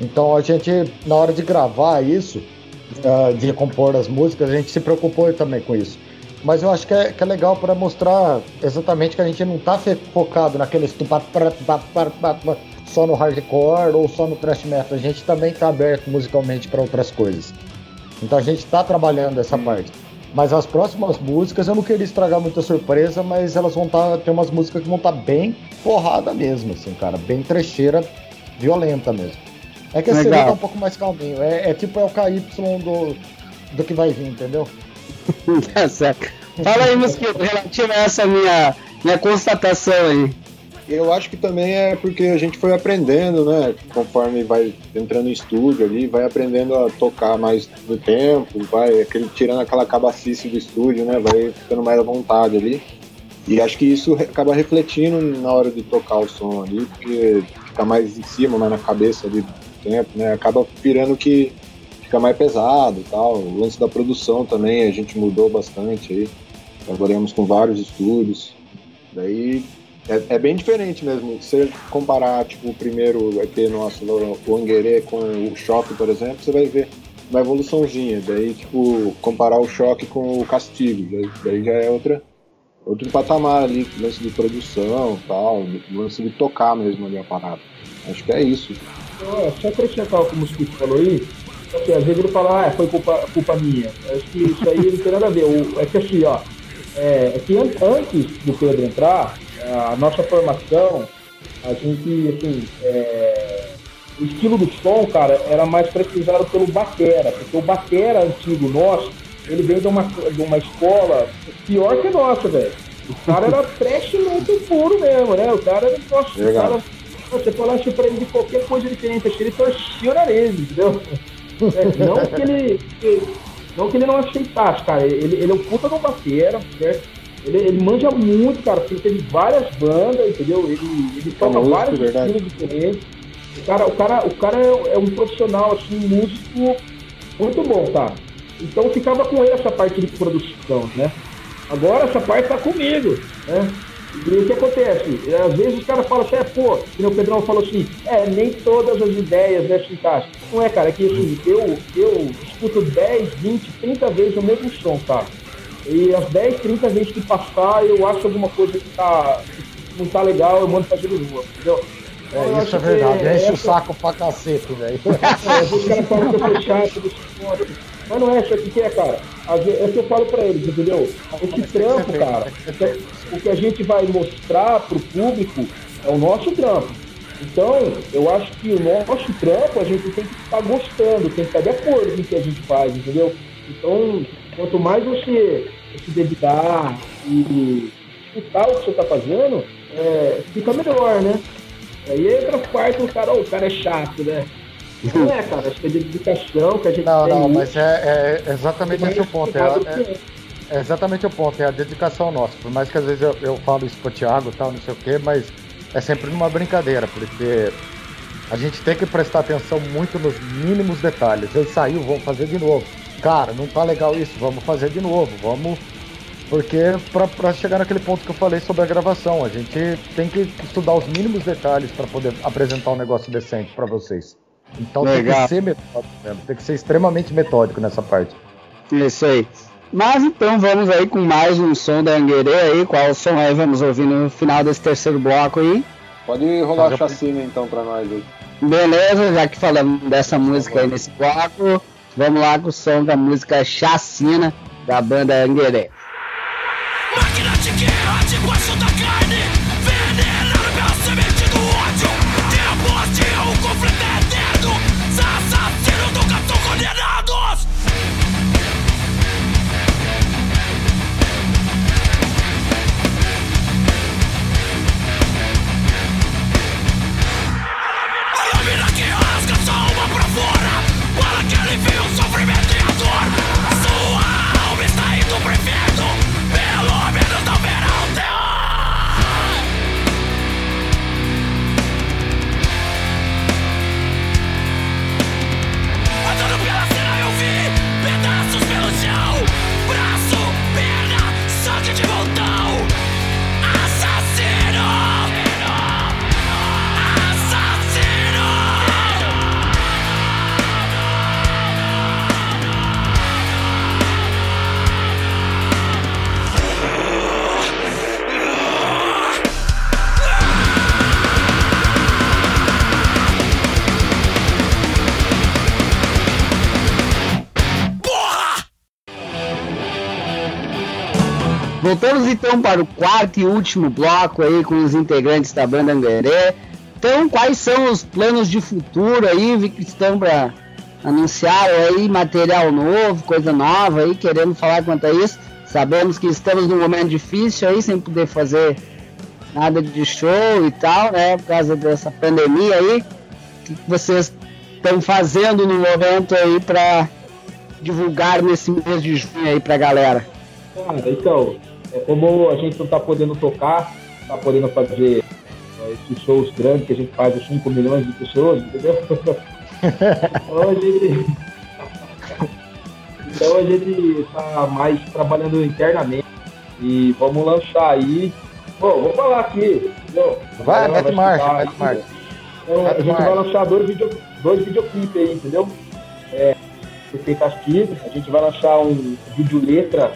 Então a gente, na hora de gravar isso, ah, de compor as músicas, a gente se preocupou também com isso. Mas eu acho que é, que é legal para mostrar exatamente que a gente não tá focado naqueles só no hardcore ou só no thrash metal. A gente também tá aberto musicalmente para outras coisas. Então a gente tá trabalhando essa parte. Mas as próximas músicas eu não queria estragar muita surpresa, mas elas vão estar. tem umas músicas que vão estar bem porrada mesmo, assim, cara. Bem trecheira, violenta mesmo. É que. CD tá um pouco mais calminho. É, é tipo é o KY do, do que vai vir, entendeu? <laughs> tá certo. Fala aí, Mosquito, relativo a essa minha, minha constatação aí. Eu acho que também é porque a gente foi aprendendo, né? Conforme vai entrando em estúdio ali, vai aprendendo a tocar mais no tempo, vai aquele, tirando aquela cabacice do estúdio, né? Vai ficando mais à vontade ali. E acho que isso acaba refletindo na hora de tocar o som ali, porque fica mais em cima, mais na cabeça ali do tempo, né? Acaba virando que fica mais pesado e tal. O lance da produção também, a gente mudou bastante aí. Trabalhamos com vários estúdios. Daí é, é bem diferente mesmo. Se você comparar tipo, o primeiro EP nosso, o Anguerê, com o Choque, por exemplo, você vai ver uma evoluçãozinha. Daí, tipo, comparar o Choque com o Castigo. Daí, daí já é outra, outro patamar ali, lance de produção tal, lance de tocar mesmo ali a parada. Acho que é isso. Só acrescentar o que o Mosquito falou aí, assim, às vezes ele fala, ah, foi culpa, culpa minha. Acho que isso aí não tem nada a ver. O- é que assim, ó, é, é que an- antes do Pedro entrar, a nossa formação, a gente, assim, é, o estilo do som, cara, era mais caracterizado pelo batera, porque o batera antigo nosso, ele veio de uma, de uma escola pior que a nossa, velho. O cara era trash muito puro mesmo, né? O cara era, nossa, o cara, você falasse pra ele de qualquer coisa diferente, acho que ele torcia o nariz, entendeu? É, não que ele. Que, não que ele não aceitasse, cara. Ele, ele é um puta do batera, certo? Ele, ele manja muito, cara, porque ele teve várias bandas, entendeu? Ele, ele toca vários estilos diferentes. O cara, o cara, o cara é, é, um profissional, assim, um músico muito bom, tá? Então ficava com ele essa parte de produção, né? Agora essa parte tá comigo, né? E o que acontece? Às vezes os caras falam assim, é, pô, que o Pedrão falou assim, é, nem todas as ideias né, se encaixam. Não é, cara, é que assim, eu, eu escuto 10, 20, 30 vezes o mesmo som, tá? E as 10, 30 vezes que passar, eu acho alguma coisa que, tá, que não tá legal, eu mando fazer de novo, entendeu? É, então, isso é verdade, enche essa... o saco pra cacete, velho. <laughs> É, os caras falam que eu sou chato, mas não é isso aqui que é, cara. É o que eu falo pra eles, entendeu? Esse trampo, cara, o que a gente vai mostrar pro público é o nosso trampo. Então, eu acho que o nosso trampo a gente tem que estar gostando, tem que estar de acordo com o que a gente faz, entendeu? Então, quanto mais você se dedicar e escutar o que você está fazendo, é, fica melhor, né? Aí entra a parte do cara, oh, o cara é chato, né? Não é, cara, acho que é dedicação que a gente não, tem. Não, mas é, é exatamente esse o ponto. É, é, é, exatamente o ponto, é a dedicação nossa. Por mais que às vezes eu, eu falo isso pro Thiago e tal, não sei o quê, mas é sempre numa brincadeira, porque a gente tem que prestar atenção muito nos mínimos detalhes. Ele saiu, vamos fazer de novo cara, não tá legal isso, vamos fazer de novo, vamos. Porque para chegar naquele ponto que eu falei sobre a gravação, a gente tem que estudar os mínimos detalhes para poder apresentar um negócio decente para vocês. Então legal. tem que ser metódico mesmo, tem que ser extremamente metódico nessa parte. Isso aí. Mas então vamos aí com mais um som da Anguerê aí. Qual som aí vamos ouvir no final desse terceiro bloco aí? Pode rolar a chacina então pra nós aí. Beleza, já que falamos dessa música aí nesse bloco. Vamos lá com o som da música Chacina da banda Angueré. Máquina de guerra Voltamos então para o quarto e último bloco aí com os integrantes da banda Angueré. Então, quais são os planos de futuro aí? Que estão para anunciar aí material novo, coisa nova aí, querendo falar quanto a isso. Sabemos que estamos num momento difícil aí, sem poder fazer nada de show e tal, né? Por causa dessa pandemia aí. O que vocês estão fazendo no momento aí para divulgar nesse mês de junho aí pra galera? Ah, então, como a gente não está podendo tocar, está podendo fazer é, esses shows grandes que a gente faz de 5 milhões de pessoas, entendeu? <laughs> então a gente. Então a gente está mais trabalhando internamente e vamos lançar aí. Bom, vou falar aqui. Entendeu? Vai, mete marcha, mete marcha. Então, a gente vai lançar dois, video, dois videoclipes aí, entendeu? É, Castigo, a gente vai lançar um vídeo letra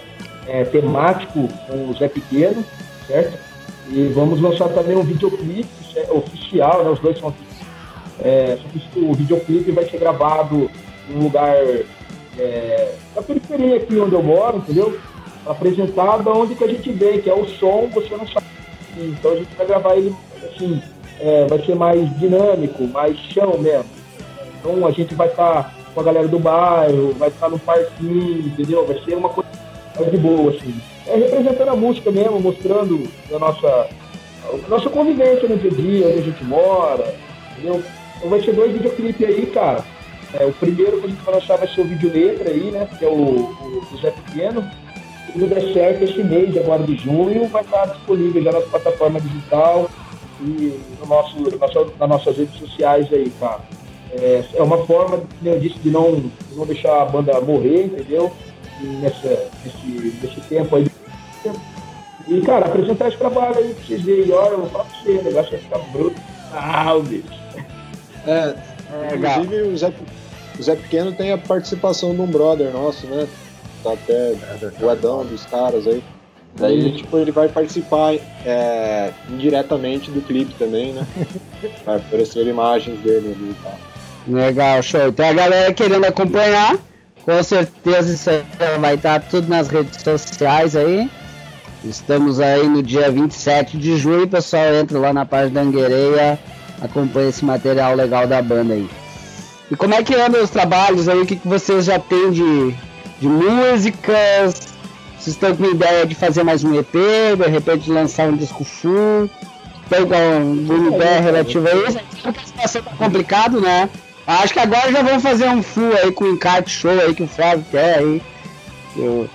é, temático com o Zé Pequeno, certo? E vamos lançar também um videoclipe é, oficial, né? Os dois são é, só que o videoclipe vai ser gravado num lugar é, da periferia aqui onde eu moro, entendeu? Apresentado onde que a gente vem, que é o som, você não sabe. Então a gente vai gravar ele assim, é, vai ser mais dinâmico, mais chão mesmo. Então a gente vai estar tá com a galera do bairro, vai estar tá no parquinho, entendeu? Vai ser uma coisa de boa, assim. É representando a música mesmo, mostrando a nossa, a nossa convivência no dia a dia, onde a gente mora, entendeu? Então vai ser dois videoclipes aí, cara. É, o primeiro que a gente vai lançar vai ser o vídeo letra aí, né? Que é o, o, o Zé Pequeno. Se tudo der certo, esse mês agora de junho vai estar disponível já nas plataformas digital e no nosso, nosso, nas nossas redes sociais aí, cara. É, é uma forma, como eu disse, de não, de não deixar a banda morrer, entendeu? Nessa, nesse, nesse tempo aí. E, cara, apresentar esse trabalho aí pra vocês verem. Olha, eu vou falar pra você, o negócio vai ficar bruto. Ah, bicho. É, é inclusive o Zé, o Zé Pequeno tem a participação de um brother nosso, né? Tá até o Adão dos caras aí. Daí, tipo, ele vai participar é, indiretamente do clipe também, né? <laughs> Vai aparecer imagens dele ali e tal. Legal, show. Tem a galera querendo acompanhar. Com certeza isso aí vai estar tudo nas redes sociais aí. Estamos aí no dia 27 de julho, pessoal entra lá na página da Anguereia, acompanha esse material legal da banda aí. E como é que andam os trabalhos aí? O que, que vocês já têm de, de músicas? Vocês estão com ideia de fazer mais um EP, de repente lançar um disco full? Tem alguma ideia relativa a isso? A situação tá complicado, né? Acho que agora já vamos fazer um full aí com o encarte show aí que o Flávio quer aí. O,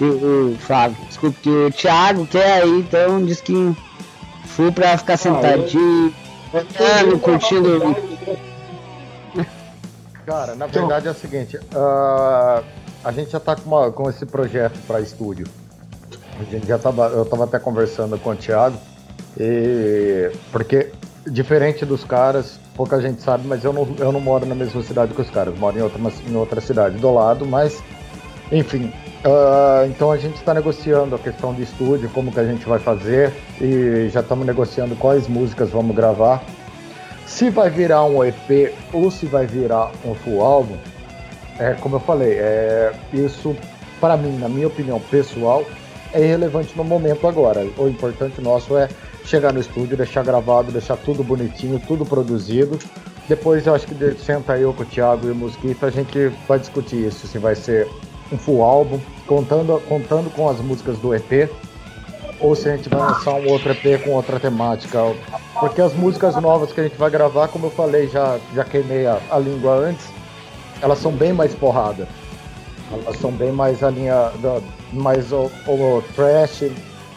o, o Flávio, desculpa, que o Thiago quer aí, então diz que full pra ficar ah, sentadinho, olhando, curtindo. Cara, na verdade é o seguinte, uh, a gente já tá com, uma, com esse projeto para estúdio. A gente já tava, eu tava até conversando com o Thiago, e, porque diferente dos caras, pouca gente sabe, mas eu não, eu não moro na mesma cidade que os caras, moro em outra, em outra cidade do lado, mas enfim. Uh, então a gente está negociando a questão de estúdio, como que a gente vai fazer e já estamos negociando quais músicas vamos gravar. Se vai virar um EP ou se vai virar um full álbum, é como eu falei, é, isso para mim, na minha opinião pessoal, é irrelevante no momento agora. O importante nosso é chegar no estúdio, deixar gravado, deixar tudo bonitinho, tudo produzido. Depois eu acho que senta eu com o Thiago e o Mosquito, a gente vai discutir isso, se vai ser um full álbum, contando, contando com as músicas do EP, ou se a gente vai lançar um outro EP com outra temática. Porque as músicas novas que a gente vai gravar, como eu falei, já, já queimei a, a língua antes, elas são bem mais porrada. Elas são bem mais a linha da, mais o, o trash,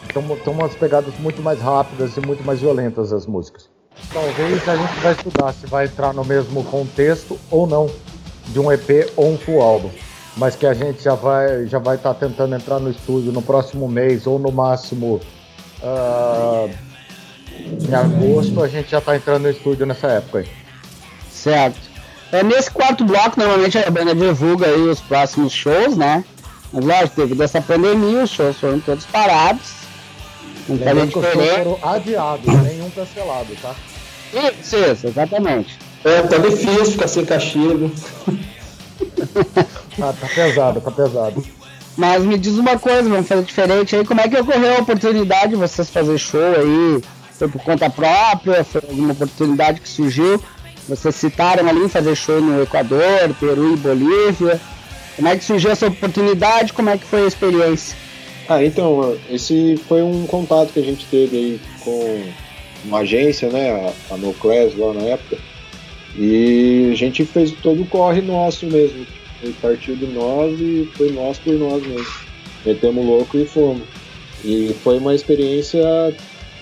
tem umas pegadas muito mais rápidas e muito mais violentas as músicas. Talvez a gente vai estudar se vai entrar no mesmo contexto ou não de um EP ou um full álbum. Mas que a gente já vai já vai estar tá tentando entrar no estúdio no próximo mês ou no máximo uh, em agosto a gente já está entrando no estúdio nessa época aí. Certo. É, nesse quarto bloco, normalmente a banda divulga aí os próximos shows, né? Mas lógico, devido a essa pandemia, os shows foram todos parados. Um Lembrando que os shows foram adiados, nenhum cancelado, tá? Isso, isso, exatamente. É, tá difícil ficar sem castigo. ah, tá pesado, tá pesado. Mas me diz uma coisa, vamos fazer diferente aí. Como é que ocorreu a oportunidade de vocês fazer show aí? Foi por conta própria? Foi alguma oportunidade que surgiu? Vocês citaram ali fazer show no Equador, Peru e Bolívia. Como é que surgiu essa oportunidade? Como é que foi a experiência? Ah, então, esse foi um contato que a gente teve aí com uma agência, né, a, a No Class lá na época, e a gente fez todo o corre nosso mesmo. Partiu de nós e foi nós por nós mesmo. Metemos louco e fomos. E foi uma experiência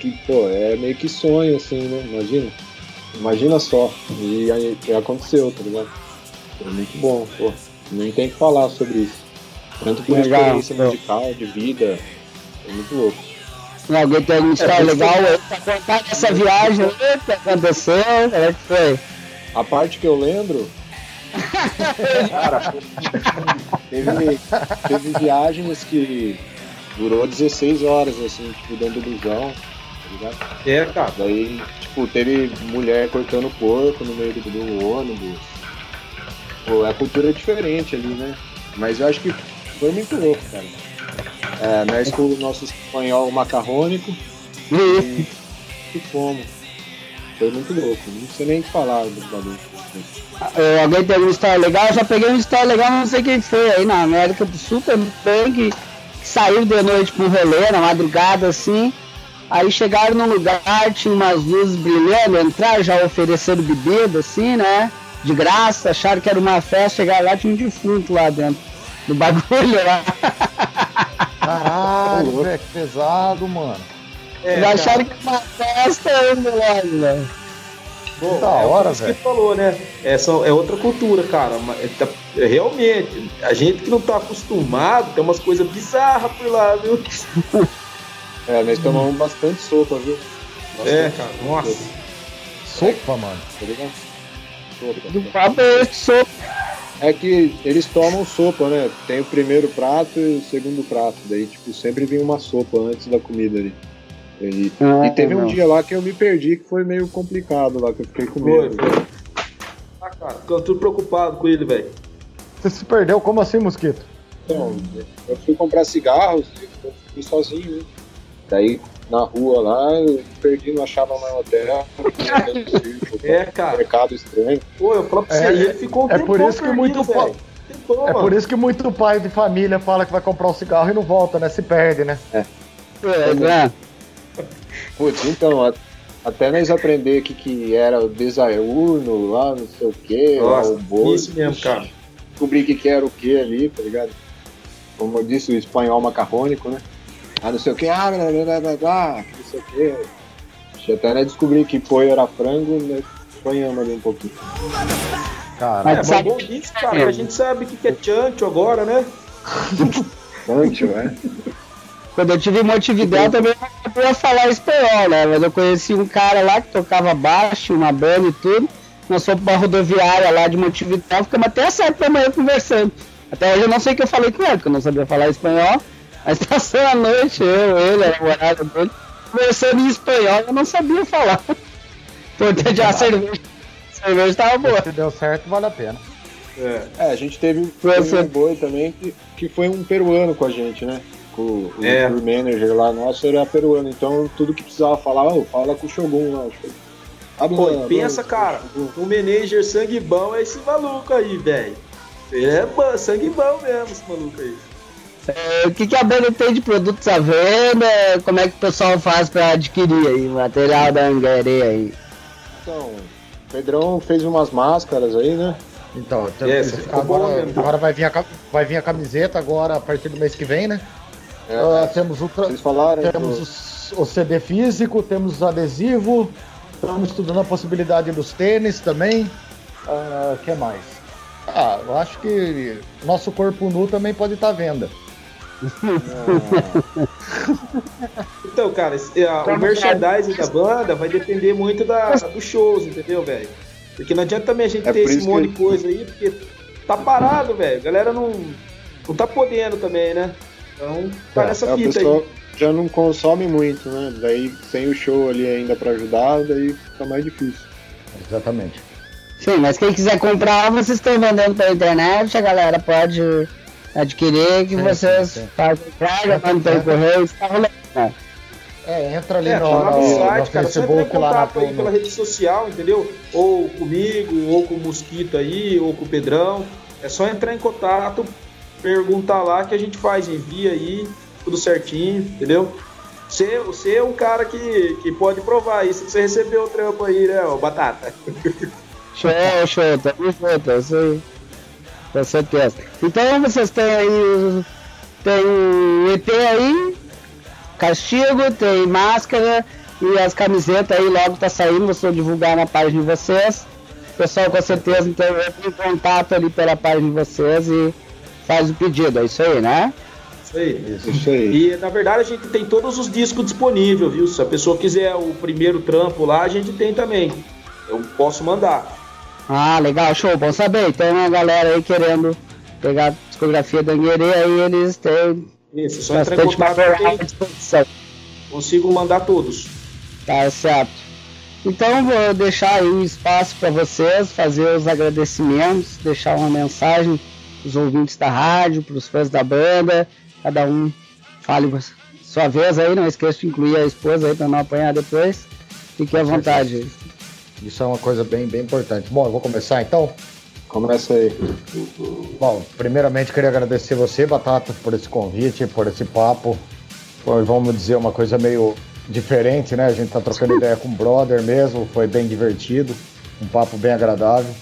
que, pô, é meio que sonho, assim, né? Imagina. Imagina só. E aí aconteceu, tá ligado? Foi muito bom, pô. Nem tem que falar sobre isso. Tanto por legal, experiência musical, de vida. É muito louco. Alguém tem alguma história é, legal aí pra contar dessa viagem o que aconteceu? Como é que foi? A parte que eu lembro. cara, teve, teve viagens que durou 16 horas, assim, tipo, dentro do busão, tá ligado? É, cara. Daí, tipo, teve mulher cortando porco no meio do, do ônibus. Pô, a cultura é diferente ali, né? Mas eu acho que foi muito louco, cara. É, nós com o nosso espanhol macarrônico e, e fomos. foi muito louco. Não sei nem o que falar do bagulho. É, alguém tem alguma história legal? Eu já peguei uma história legal, não sei quem foi aí na América do Sul também, que, que saiu de noite pro rolê, na madrugada assim. Aí chegaram num lugar, tinha umas luzes brilhando, entraram já oferecendo bebida, assim, né? De graça, acharam que era uma festa, chegaram lá, tinha um defunto lá dentro do bagulho lá. Caralho, velho, que pesado, mano. É, já acharam que uma festa ainda lá, velho. Bom, Da é hora, isso que velho. falou, né? Essa é outra cultura, cara. é- tá- é realmente, a gente que não tá acostumado, tem umas coisas bizarras por lá, viu? É, nós tomamos bastante sopa, viu? É, Bastante cara, nossa. Sopa, mano. Tá ligado? Sopa. Do papo é sou É que eles tomam sopa, né? Tem o primeiro prato e o segundo prato. Daí, tipo, sempre vem uma sopa antes da comida ali. E, Ah, e teve um não. dia lá que eu me perdi, que foi meio complicado lá, que eu fiquei com Foi, medo. foi. Ah, cara, ficando tudo preocupado com ele, velho. Você se perdeu? Como assim, Mosquito? Então, eu fui comprar cigarros, eu fui sozinho, né? Daí, na rua lá, eu perdi, não achava mais hotel. É, cara. Mercado estranho. Pô, eu falo pra você, É, ele ficou um é por isso que perdido, muito velho. É mano. por isso que muito pai de família fala que vai comprar um cigarro e não volta, né? Se perde, né? É, né? Putz, então, até nós aprender o que, que era o desaiurno lá, não sei o que, Nossa, o bolo. isso mesmo, cara. Descobri o que, que era o que ali, tá ligado? Como eu disse, o espanhol macarrônico, né? Ah, não sei o que, ah, blá, blá, blá, blá, blá, não sei o que. Até nós descobri que foi era frango, nós apanhamos ali um pouquinho. Cara, É, Mas mas sabe- bom disso, cara, a gente sabe o que que é chancho agora, né? <laughs> Antes, né? Quando eu tive em Montevidéu também eu não ia falar espanhol, né? Mas eu conheci um cara lá que tocava baixo, uma banda e tudo. Nós fomos pra rodoviária lá de Montevidéu, ficamos até sete da manhã conversando. Até hoje eu não sei o que eu falei com ele, porque eu não sabia falar espanhol. Mas passou a noite, eu, ele, a namorada dele, conversando em espanhol, eu não sabia falar. Importante a cerveja. A cerveja tava boa. se deu certo, vale a pena. É. É, a gente teve, teve um boi também que, que foi um peruano com a gente, né? Com, o É. manager lá nosso era peruano, então tudo que precisava falar, ô, fala com o Shogun lá. Ah, Pô, bom, e pensa, bom, cara, o manager sangue bom é esse maluco aí, velho. Ele é bom, sangue bom mesmo, esse maluco aí. É, o que, que a banda tem de produtos à venda? Como é que o pessoal faz pra adquirir aí o material da Anguerê aí? Então, o Pedrão fez umas máscaras aí, né? Então, bom agora, mesmo. agora vai, vir a, vai vir a camiseta agora a partir do mês que vem, né? É, Ah, temos o, tra- Vocês falaram temos do- o CD físico, temos o adesivo, estamos estudando a possibilidade dos tênis também. O que mais? Ah, eu acho que nosso corpo nu também pode estar à venda. <laughs> Então, cara, esse- a- o merchandising da banda vai depender muito da, dos shows, entendeu, velho? Porque não adianta também a gente É ter esse monte que- de coisa aí, porque tá parado, velho. A galera não, não tá podendo também, né? Então, tá É, nessa é, o fita pessoal aí. já não consome muito, né? Daí sem o show ali ainda pra ajudar, daí fica mais difícil. Exatamente. Sim, mas quem quiser comprar, vocês estão vendendo pela internet, a galera pode adquirir, que Sim, vocês sim, sim. fazem entrega, mandam correio, está rolando. né? É, entra ali É, no, no no- site, no cara, só entra em Facebook lá na contato aí pela rede social, entendeu? Ou comigo, ou com o Mosquito aí, ou com o Pedrão. É só entrar em contato, perguntar lá que a gente faz, envia aí, tudo certinho, entendeu? Você, você é um cara que, que pode provar isso, que você recebeu o trampo aí, né, ô Batata? Show, show, tamo junto, é isso aí. Com certeza. Então vocês têm aí, tem o EP aí, castigo, tem máscara e as camisetas aí logo tá saindo, vocês vão divulgar na página de vocês. O pessoal com certeza então entra em contato ali pela página de vocês e faz o pedido, é isso aí, né? Isso aí. Isso aí. E na verdade a gente tem todos os discos disponíveis, viu? Se a pessoa quiser o primeiro trampo lá, a gente tem também. Eu posso mandar. Ah, legal, show, bom saber. Então a galera aí querendo pegar a discografia da Anguerê, aí eles têm Isso, só bastante material à disposição. consigo mandar todos. Tá certo. Então vou deixar aí um espaço para vocês fazer os agradecimentos, deixar uma mensagem para os ouvintes da rádio, para os fãs da banda, cada um fale sua vez aí, não esqueça de incluir a esposa aí para não apanhar depois. Fique à vontade. Isso é uma coisa bem, bem importante. Bom, eu vou começar então? Começa aí. Bom, primeiramente queria agradecer você, Batata, por esse convite, por esse papo. Foi, vamos dizer, uma coisa meio diferente, né? A gente tá trocando ideia com o brother mesmo, foi bem divertido, um papo bem agradável.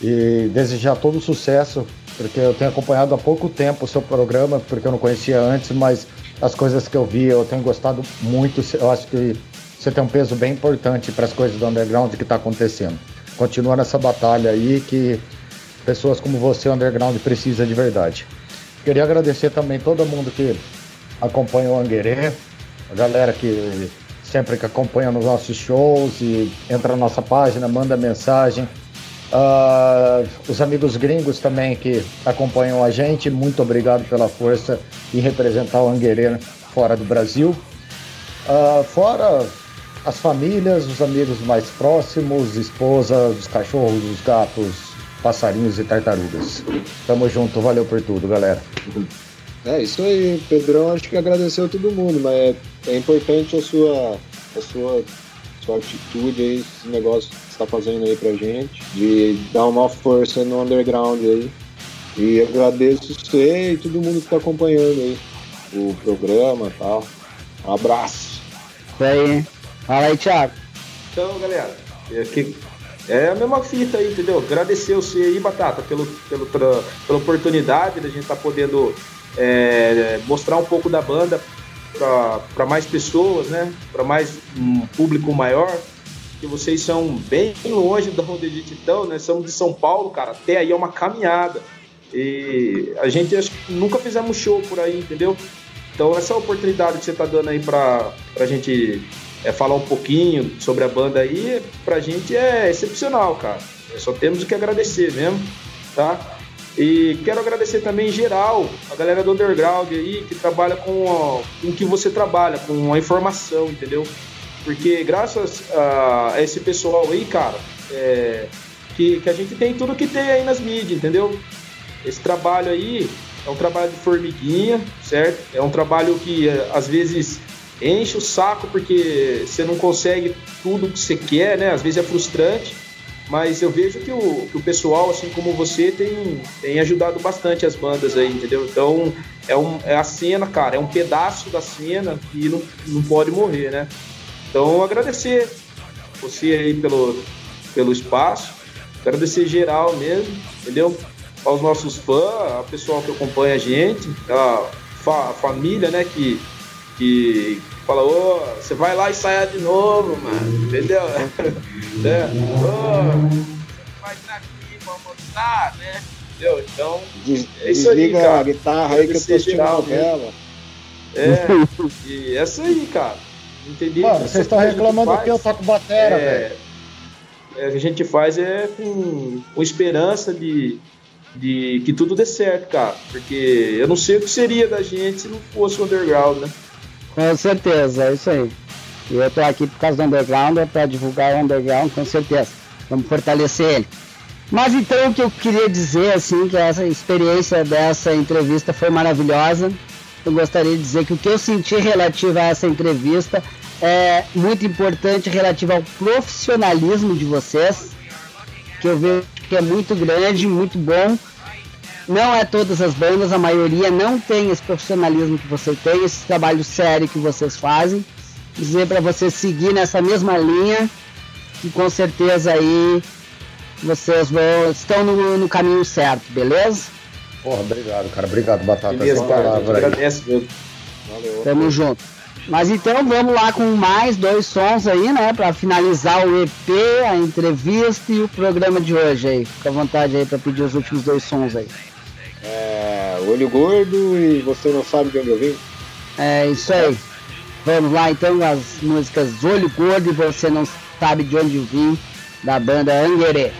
E desejar todo sucesso, porque eu tenho acompanhado há pouco tempo o seu programa, porque eu não conhecia antes, mas as coisas que eu vi eu tenho gostado muito. Eu acho que você tem um peso bem importante para as coisas do underground que está acontecendo. Continua nessa batalha aí que pessoas como você, underground, precisa de verdade. Queria agradecer também todo mundo que acompanha o Anguerê, a galera que sempre que acompanha nos nossos shows e entra na nossa página, manda mensagem. Uh, os amigos gringos também que acompanham a gente, muito obrigado pela força em representar o Anguerê fora do Brasil. Uh, fora as famílias, os amigos mais próximos, esposas, os cachorros, os gatos, passarinhos e tartarugas. Tamo junto, valeu por tudo, galera. É isso aí, Pedrão, acho que agradeceu todo mundo, mas é, é importante a sua, a sua, sua atitude aí, esse negócio que você está fazendo aí pra gente, de dar uma força no underground aí. E agradeço você e todo mundo que está acompanhando aí o programa e tal. Um abraço. Isso aí. Fala aí, Thiago. Então, galera, é, que, é a mesma fita aí, entendeu? Agradecer você aí, Batata, pelo, pelo, pela, pela oportunidade da gente estar tá podendo é, mostrar um pouco da banda para mais pessoas, né? Para mais um público maior. Que vocês são bem longe da onde a gente estão, né? Somos de São Paulo, cara. Até aí é uma caminhada. E a gente acho, nunca fizemos show por aí, entendeu? Então essa oportunidade que você está dando aí para a gente é, falar um pouquinho sobre a banda aí, pra gente é excepcional, cara. Só temos o que agradecer mesmo, tá? E quero agradecer também em geral a galera do underground aí que trabalha com, com o que você trabalha, com a informação, entendeu? Porque graças a esse pessoal aí, cara, é, que, que a gente tem tudo que tem aí nas mídias, entendeu? Esse trabalho aí é um trabalho de formiguinha, certo? É um trabalho que às vezes enche o saco porque você não consegue tudo que você quer, né? Às vezes é frustrante, mas eu vejo que o, que o pessoal, assim como você, tem, tem ajudado bastante as bandas aí, entendeu? Então é, um, é a cena, cara, é um pedaço da cena que não, não pode morrer, né? Então agradecer você aí pelo, pelo espaço, agradecer geral mesmo, entendeu? Aos nossos fãs, ao pessoal que acompanha a gente, a, fa, família, né, que, que, fala, ô, você vai lá e saia de novo, mano, entendeu? <laughs> é, ô, vai aqui, vamos mostrar, né? Entendeu? Então, Des, é isso desliga aí, cara. a guitarra aí que eu tô assistindo dela. É, <laughs> e é isso aí, cara. Entendi. Mano, vocês estão reclamando que eu toco batera, é, velho. É, a gente faz é com, com esperança de, de que tudo dê certo, cara. Porque eu não sei o que seria da gente se não fosse o underground, né? Com certeza, é isso aí. E eu tô aqui por causa do underground, é para divulgar o underground, com certeza. Vamos fortalecer ele. Mas então o que eu queria dizer, assim, que essa experiência dessa entrevista foi maravilhosa. Eu gostaria de dizer que o que eu senti relativo a essa entrevista é muito importante relativo ao profissionalismo de vocês, que eu vejo que é muito grande, muito bom não é todas as bandas, a maioria não tem esse profissionalismo que você tem, esse trabalho sério que vocês fazem. Dizer para você seguir nessa mesma linha, que com certeza aí vocês vão, estão no, no caminho certo, beleza? Porra, obrigado, cara. Obrigado, Batata. Beleza, palavra agradece mesmo. Valeu. Tamo junto. Mas então vamos lá com mais dois sons aí, né? Para finalizar o EP, a entrevista e o programa de hoje aí. Fica à vontade aí para pedir os últimos dois sons aí. Olho gordo e você não sabe de onde eu vim? É isso aí. Vamos lá então as músicas Olho Gordo e Você Não Sabe de Onde Eu Vim, da banda Anguerê.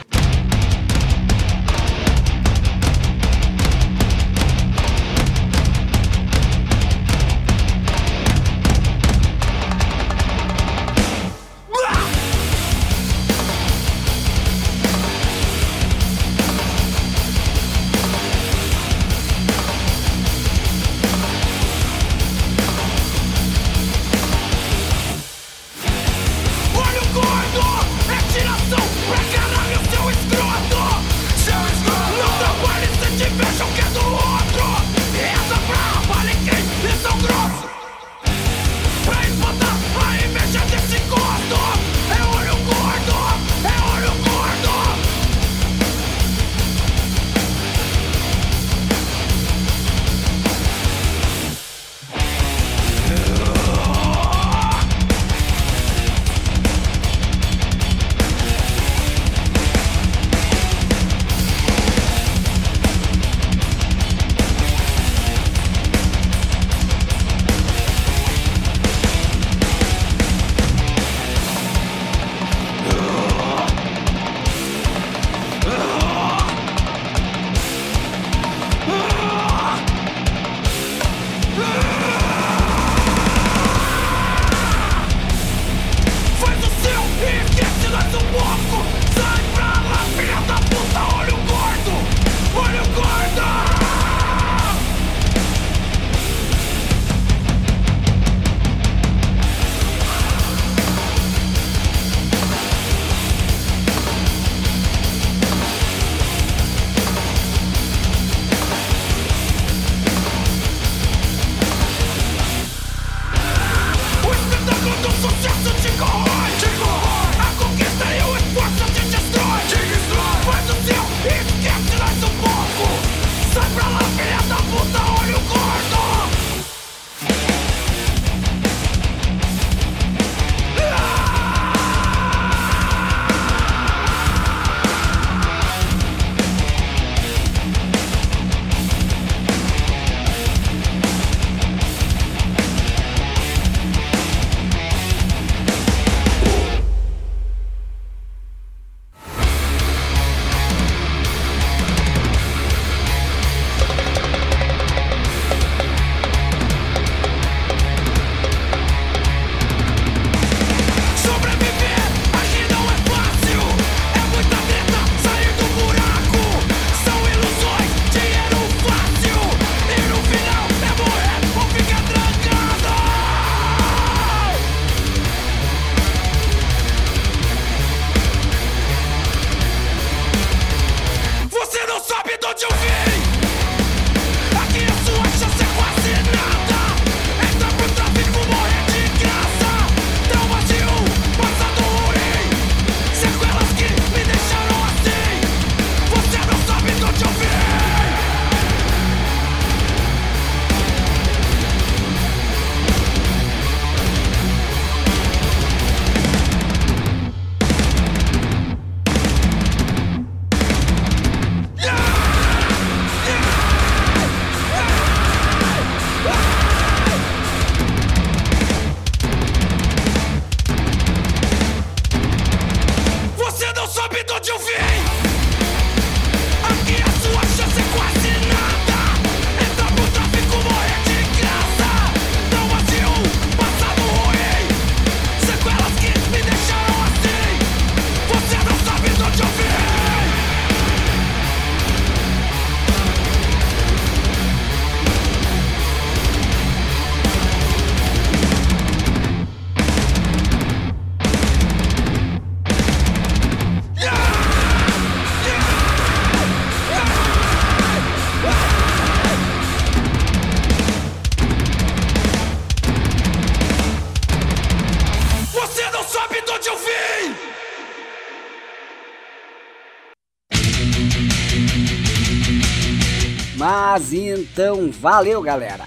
Mas então, valeu galera!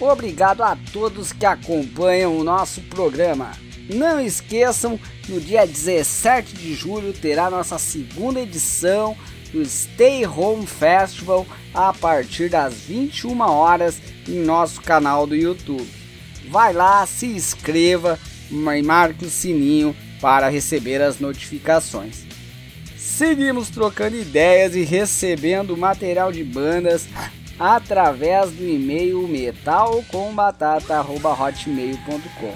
Obrigado a todos que acompanham o nosso programa. Não esqueçam, no dia 17 de julho terá nossa segunda edição do Stay Home Festival a partir das 21 horas em nosso canal do YouTube. Vai lá, se inscreva e marque o sininho para receber as notificações. Seguimos trocando ideias e recebendo material de bandas através do e-mail metalcombatata.hotmail.com.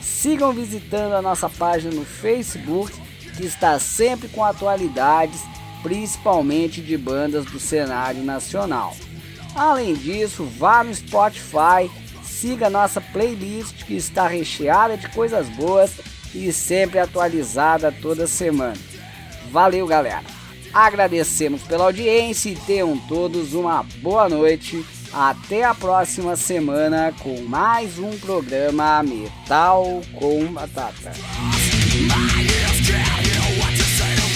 Sigam visitando a nossa página no Facebook, que está sempre com atualidades, principalmente de bandas do cenário nacional. Além disso, vá no Spotify, siga nossa playlist que está recheada de coisas boas e sempre atualizada toda semana. Valeu, galera. Agradecemos pela audiência e tenham todos uma boa noite. Até a próxima semana com mais um programa Metal com Batata. My ears can't hear what you say to me.